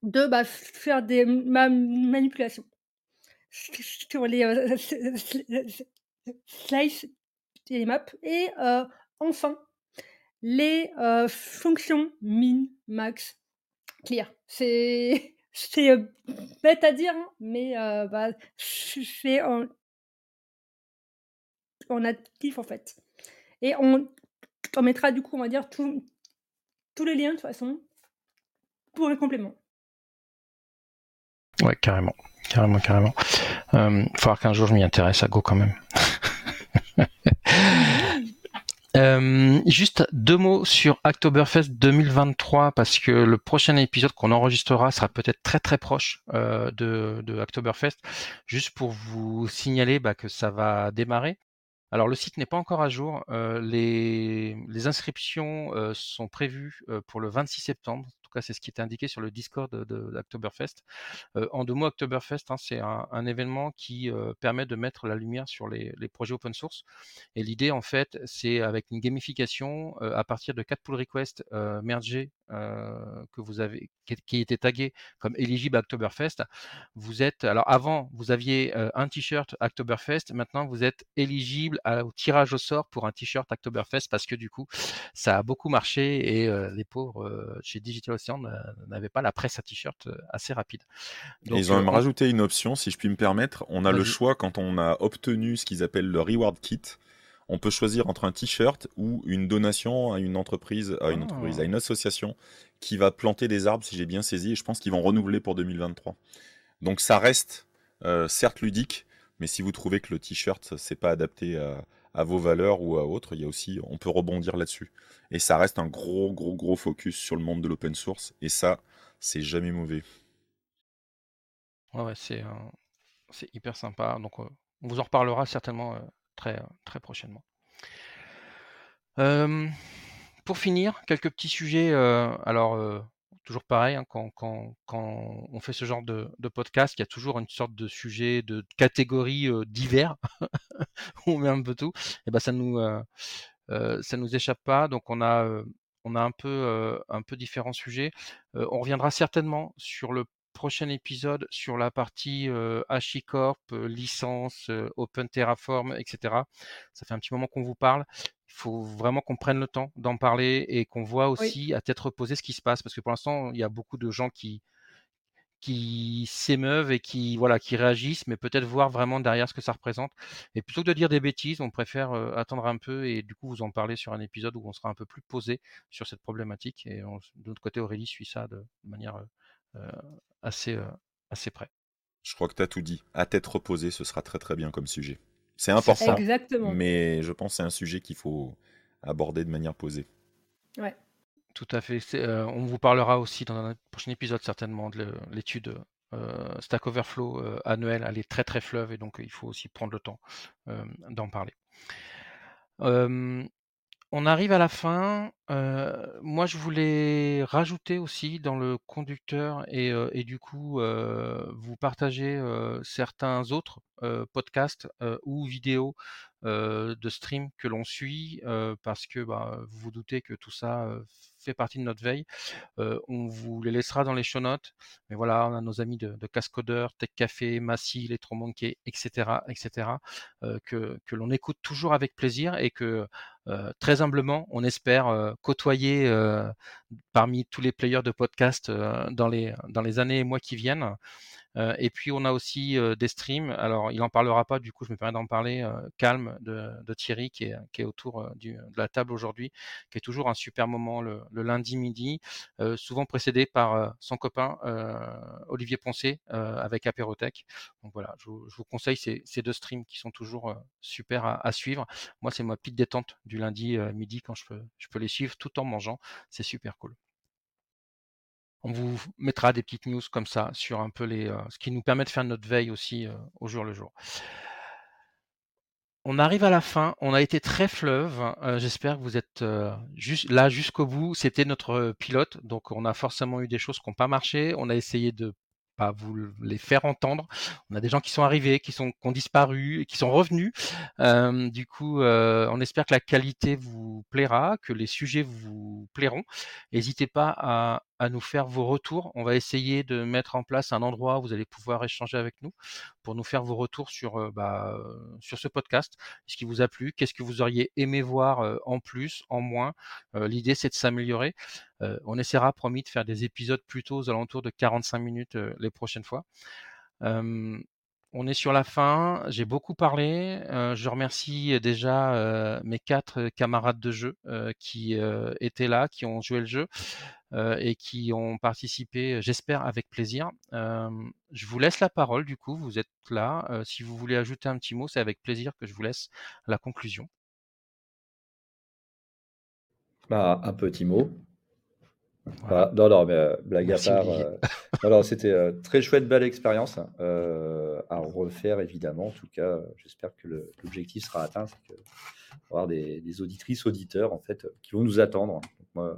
de bah, faire des manipulations sur les <laughs> slices et les maps. Et enfin, les fonctions min, max, clear. C'est <laughs> c'est bête à dire, hein, mais bah, c'est en, en actif en fait. Et on, on mettra du coup, on va dire, tous les liens de toute façon pour un complément. Ouais, carrément. Carrément, carrément. Euh, il faudra qu'un jour je m'y intéresse à Go quand même. <laughs> Euh, juste deux mots sur Oktoberfest 2023 parce que le prochain épisode qu'on enregistrera sera peut-être très très proche euh, de, de Oktoberfest. Juste pour vous signaler bah, que ça va démarrer. Alors le site n'est pas encore à jour. les, inscriptions sont prévues pour le 26 septembre c'est ce qui était indiqué sur le Discord de, d'Octoberfest. Euh, en deux mots, Oktoberfest, hein, c'est un, événement qui euh, permet de mettre la lumière sur les, projets open source. Et l'idée, en fait, c'est avec une gamification euh, à partir de quatre pull requests mergés que vous avez, qui, était tagué comme éligible à Oktoberfest. Vous êtes, alors avant, vous aviez un t-shirt Oktoberfest. Maintenant, vous êtes éligible au tirage au sort pour un t-shirt Oktoberfest parce que du coup, ça a beaucoup marché et les pauvres chez Digital n'avait pas la presse à t-shirt euh, assez rapide. ils ont même euh, rajouté une option, si je puis me permettre. On a le choix quand on a obtenu ce qu'ils appellent le reward kit. On peut choisir entre un t-shirt ou une donation à une entreprise, à une entreprise, à une association qui va planter des arbres, si j'ai bien saisi. Et je pense qu'ils vont renouveler pour 2023. Donc ça reste euh, certes ludique, mais si vous trouvez que le t-shirt c'est pas adapté à, à vos valeurs ou à autres, il y a aussi, on peut rebondir là-dessus. Et ça reste un gros, gros, gros focus sur le monde de l'open source. Et ça, c'est jamais mauvais. Ouais, ouais c'est c'est hyper sympa. Donc, on vous en reparlera certainement très, très prochainement. pour finir, quelques petits sujets. alors, toujours pareil, hein, quand, quand, quand, on fait ce genre de, de, podcast, il y a toujours une sorte de sujet, de catégorie divers, où <laughs> on met un peu tout. Et ben ça nous, euh, ça nous échappe pas. Donc on a, on a un peu, un peu différents sujets. on reviendra certainement sur le prochain épisode sur la partie euh, HashiCorp, licence, Open Terraform, etc. Ça fait un petit moment qu'on vous parle. Il faut vraiment qu'on prenne le temps d'en parler et qu'on voit aussi à tête reposée ce qui se passe parce que pour l'instant, il y a beaucoup de gens qui, qui s'émeuvent et qui voilà qui réagissent, mais peut-être voir vraiment derrière ce que ça représente. Et plutôt que de dire des bêtises, on préfère attendre un peu et du coup vous en parler sur un épisode où on sera un peu plus posé sur cette problématique. Et de notre côté, Aurélie suit ça de, manière assez assez près. Je crois que tu as tout dit. À tête reposée, ce sera très très bien comme sujet. C'est important, Exactement. mais je pense que c'est un sujet qu'il faut aborder de manière posée. Ouais. Tout à fait. Euh, on vous parlera aussi dans un prochain épisode certainement de l'étude euh, Stack Overflow euh, annuelle. Elle est très très fleuve et donc il faut aussi prendre le temps d'en parler. On arrive à la fin. moi, je voulais rajouter aussi dans le conducteur et, du coup vous partager certains autres podcasts ou vidéos de stream que l'on suit parce que bah, vous vous doutez que tout ça fait partie de notre veille. on vous les laissera dans les show notes. Mais voilà, on a nos amis de, de Cascodeur, Tech Café, Massy, Electromonkey, etc., etc., que, que l'on écoute toujours avec plaisir et que très humblement, on espère côtoyer parmi tous les players de podcast dans, les, dans les années et mois qui viennent. Et puis on a aussi des streams. Alors il en parlera pas, du coup je me permets d'en parler. Calme de, Thierry qui est, qui est autour de la table aujourd'hui, qui est toujours un super moment le, lundi midi, souvent précédé par son copain Olivier Poncé avec Apérotech. Donc voilà, je, vous conseille ces, deux streams qui sont toujours super à, suivre. Moi c'est ma petite détente du lundi midi quand je peux, je peux les suivre tout en mangeant. C'est super cool. On vous mettra des petites news comme ça sur un peu les, ce qui nous permet de faire notre veille aussi au jour le jour. On arrive à la fin. On a été très fleuve. Euh, j'espère que vous êtes euh, juste là jusqu'au bout. C'était notre euh, pilote, donc on a forcément eu des choses qui n'ont pas marché. On a essayé de pas vous les faire entendre. On a des gens qui sont arrivés, qui sont qui ont disparu et qui sont revenus. du coup, on espère que la qualité vous plaira, que les sujets vous plairont. N'hésitez pas à, à nous faire vos retours. On va essayer de mettre en place un endroit où vous allez pouvoir échanger avec nous pour nous faire vos retours sur, euh, bah, sur ce podcast. Ce qui vous a plu, qu'est-ce que vous auriez aimé voir euh, en plus, en moins? Euh, l'idée, c'est de s'améliorer. on essaiera, promis, de faire des épisodes plutôt aux alentours de 45 minutes les prochaines fois. On est sur la fin. J'ai beaucoup parlé. je remercie déjà mes quatre camarades de jeu qui étaient là, qui ont joué le jeu et qui ont participé, j'espère, avec plaisir. je vous laisse la parole, du coup, vous êtes là. si vous voulez ajouter un petit mot, c'est avec plaisir que je vous laisse la conclusion. Bah, un petit mot. Voilà. non, non, mais euh, blague à part. Euh, c'était euh, très chouette, belle expérience à refaire, évidemment. En tout cas, j'espère que l'objectif sera atteint, c'est que avoir des, des, auditrices, auditeurs, en fait, qui vont nous attendre,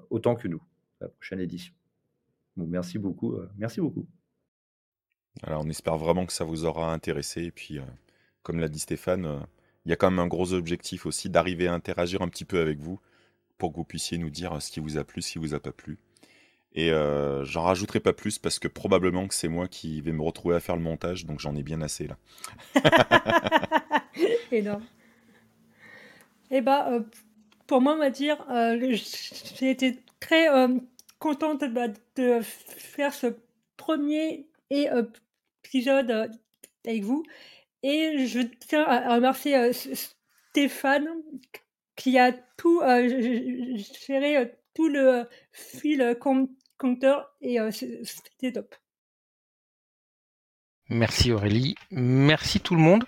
autant que nous, la prochaine édition. Bon, merci beaucoup. merci beaucoup. Alors, on espère vraiment que ça vous aura intéressé. Et puis, comme l'a dit Stéphane, il y a quand même un gros objectif aussi d'arriver à interagir un petit peu avec vous pour que vous puissiez nous dire ce qui vous a plu, ce qui vous a pas plu. Et euh, j'en rajouterai pas plus parce que probablement que c'est moi qui vais me retrouver à faire le montage, donc j'en ai bien assez là. <laughs> Énorme. Eh bah, pour moi, on va dire, euh, j'ai été très contente bah, de faire ce premier épisode avec vous. Et je tiens à remercier Stéphane qui a tout géré tout le fil compteur et c'était top. Merci Aurélie, merci tout le monde.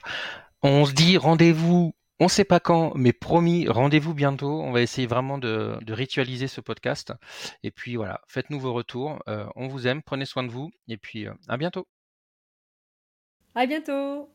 On se dit rendez-vous, on ne sait pas quand, mais promis, rendez-vous bientôt. On va essayer vraiment de, ritualiser ce podcast. Et puis voilà, faites-nous vos retours. on vous aime, prenez soin de vous et puis à bientôt. À bientôt.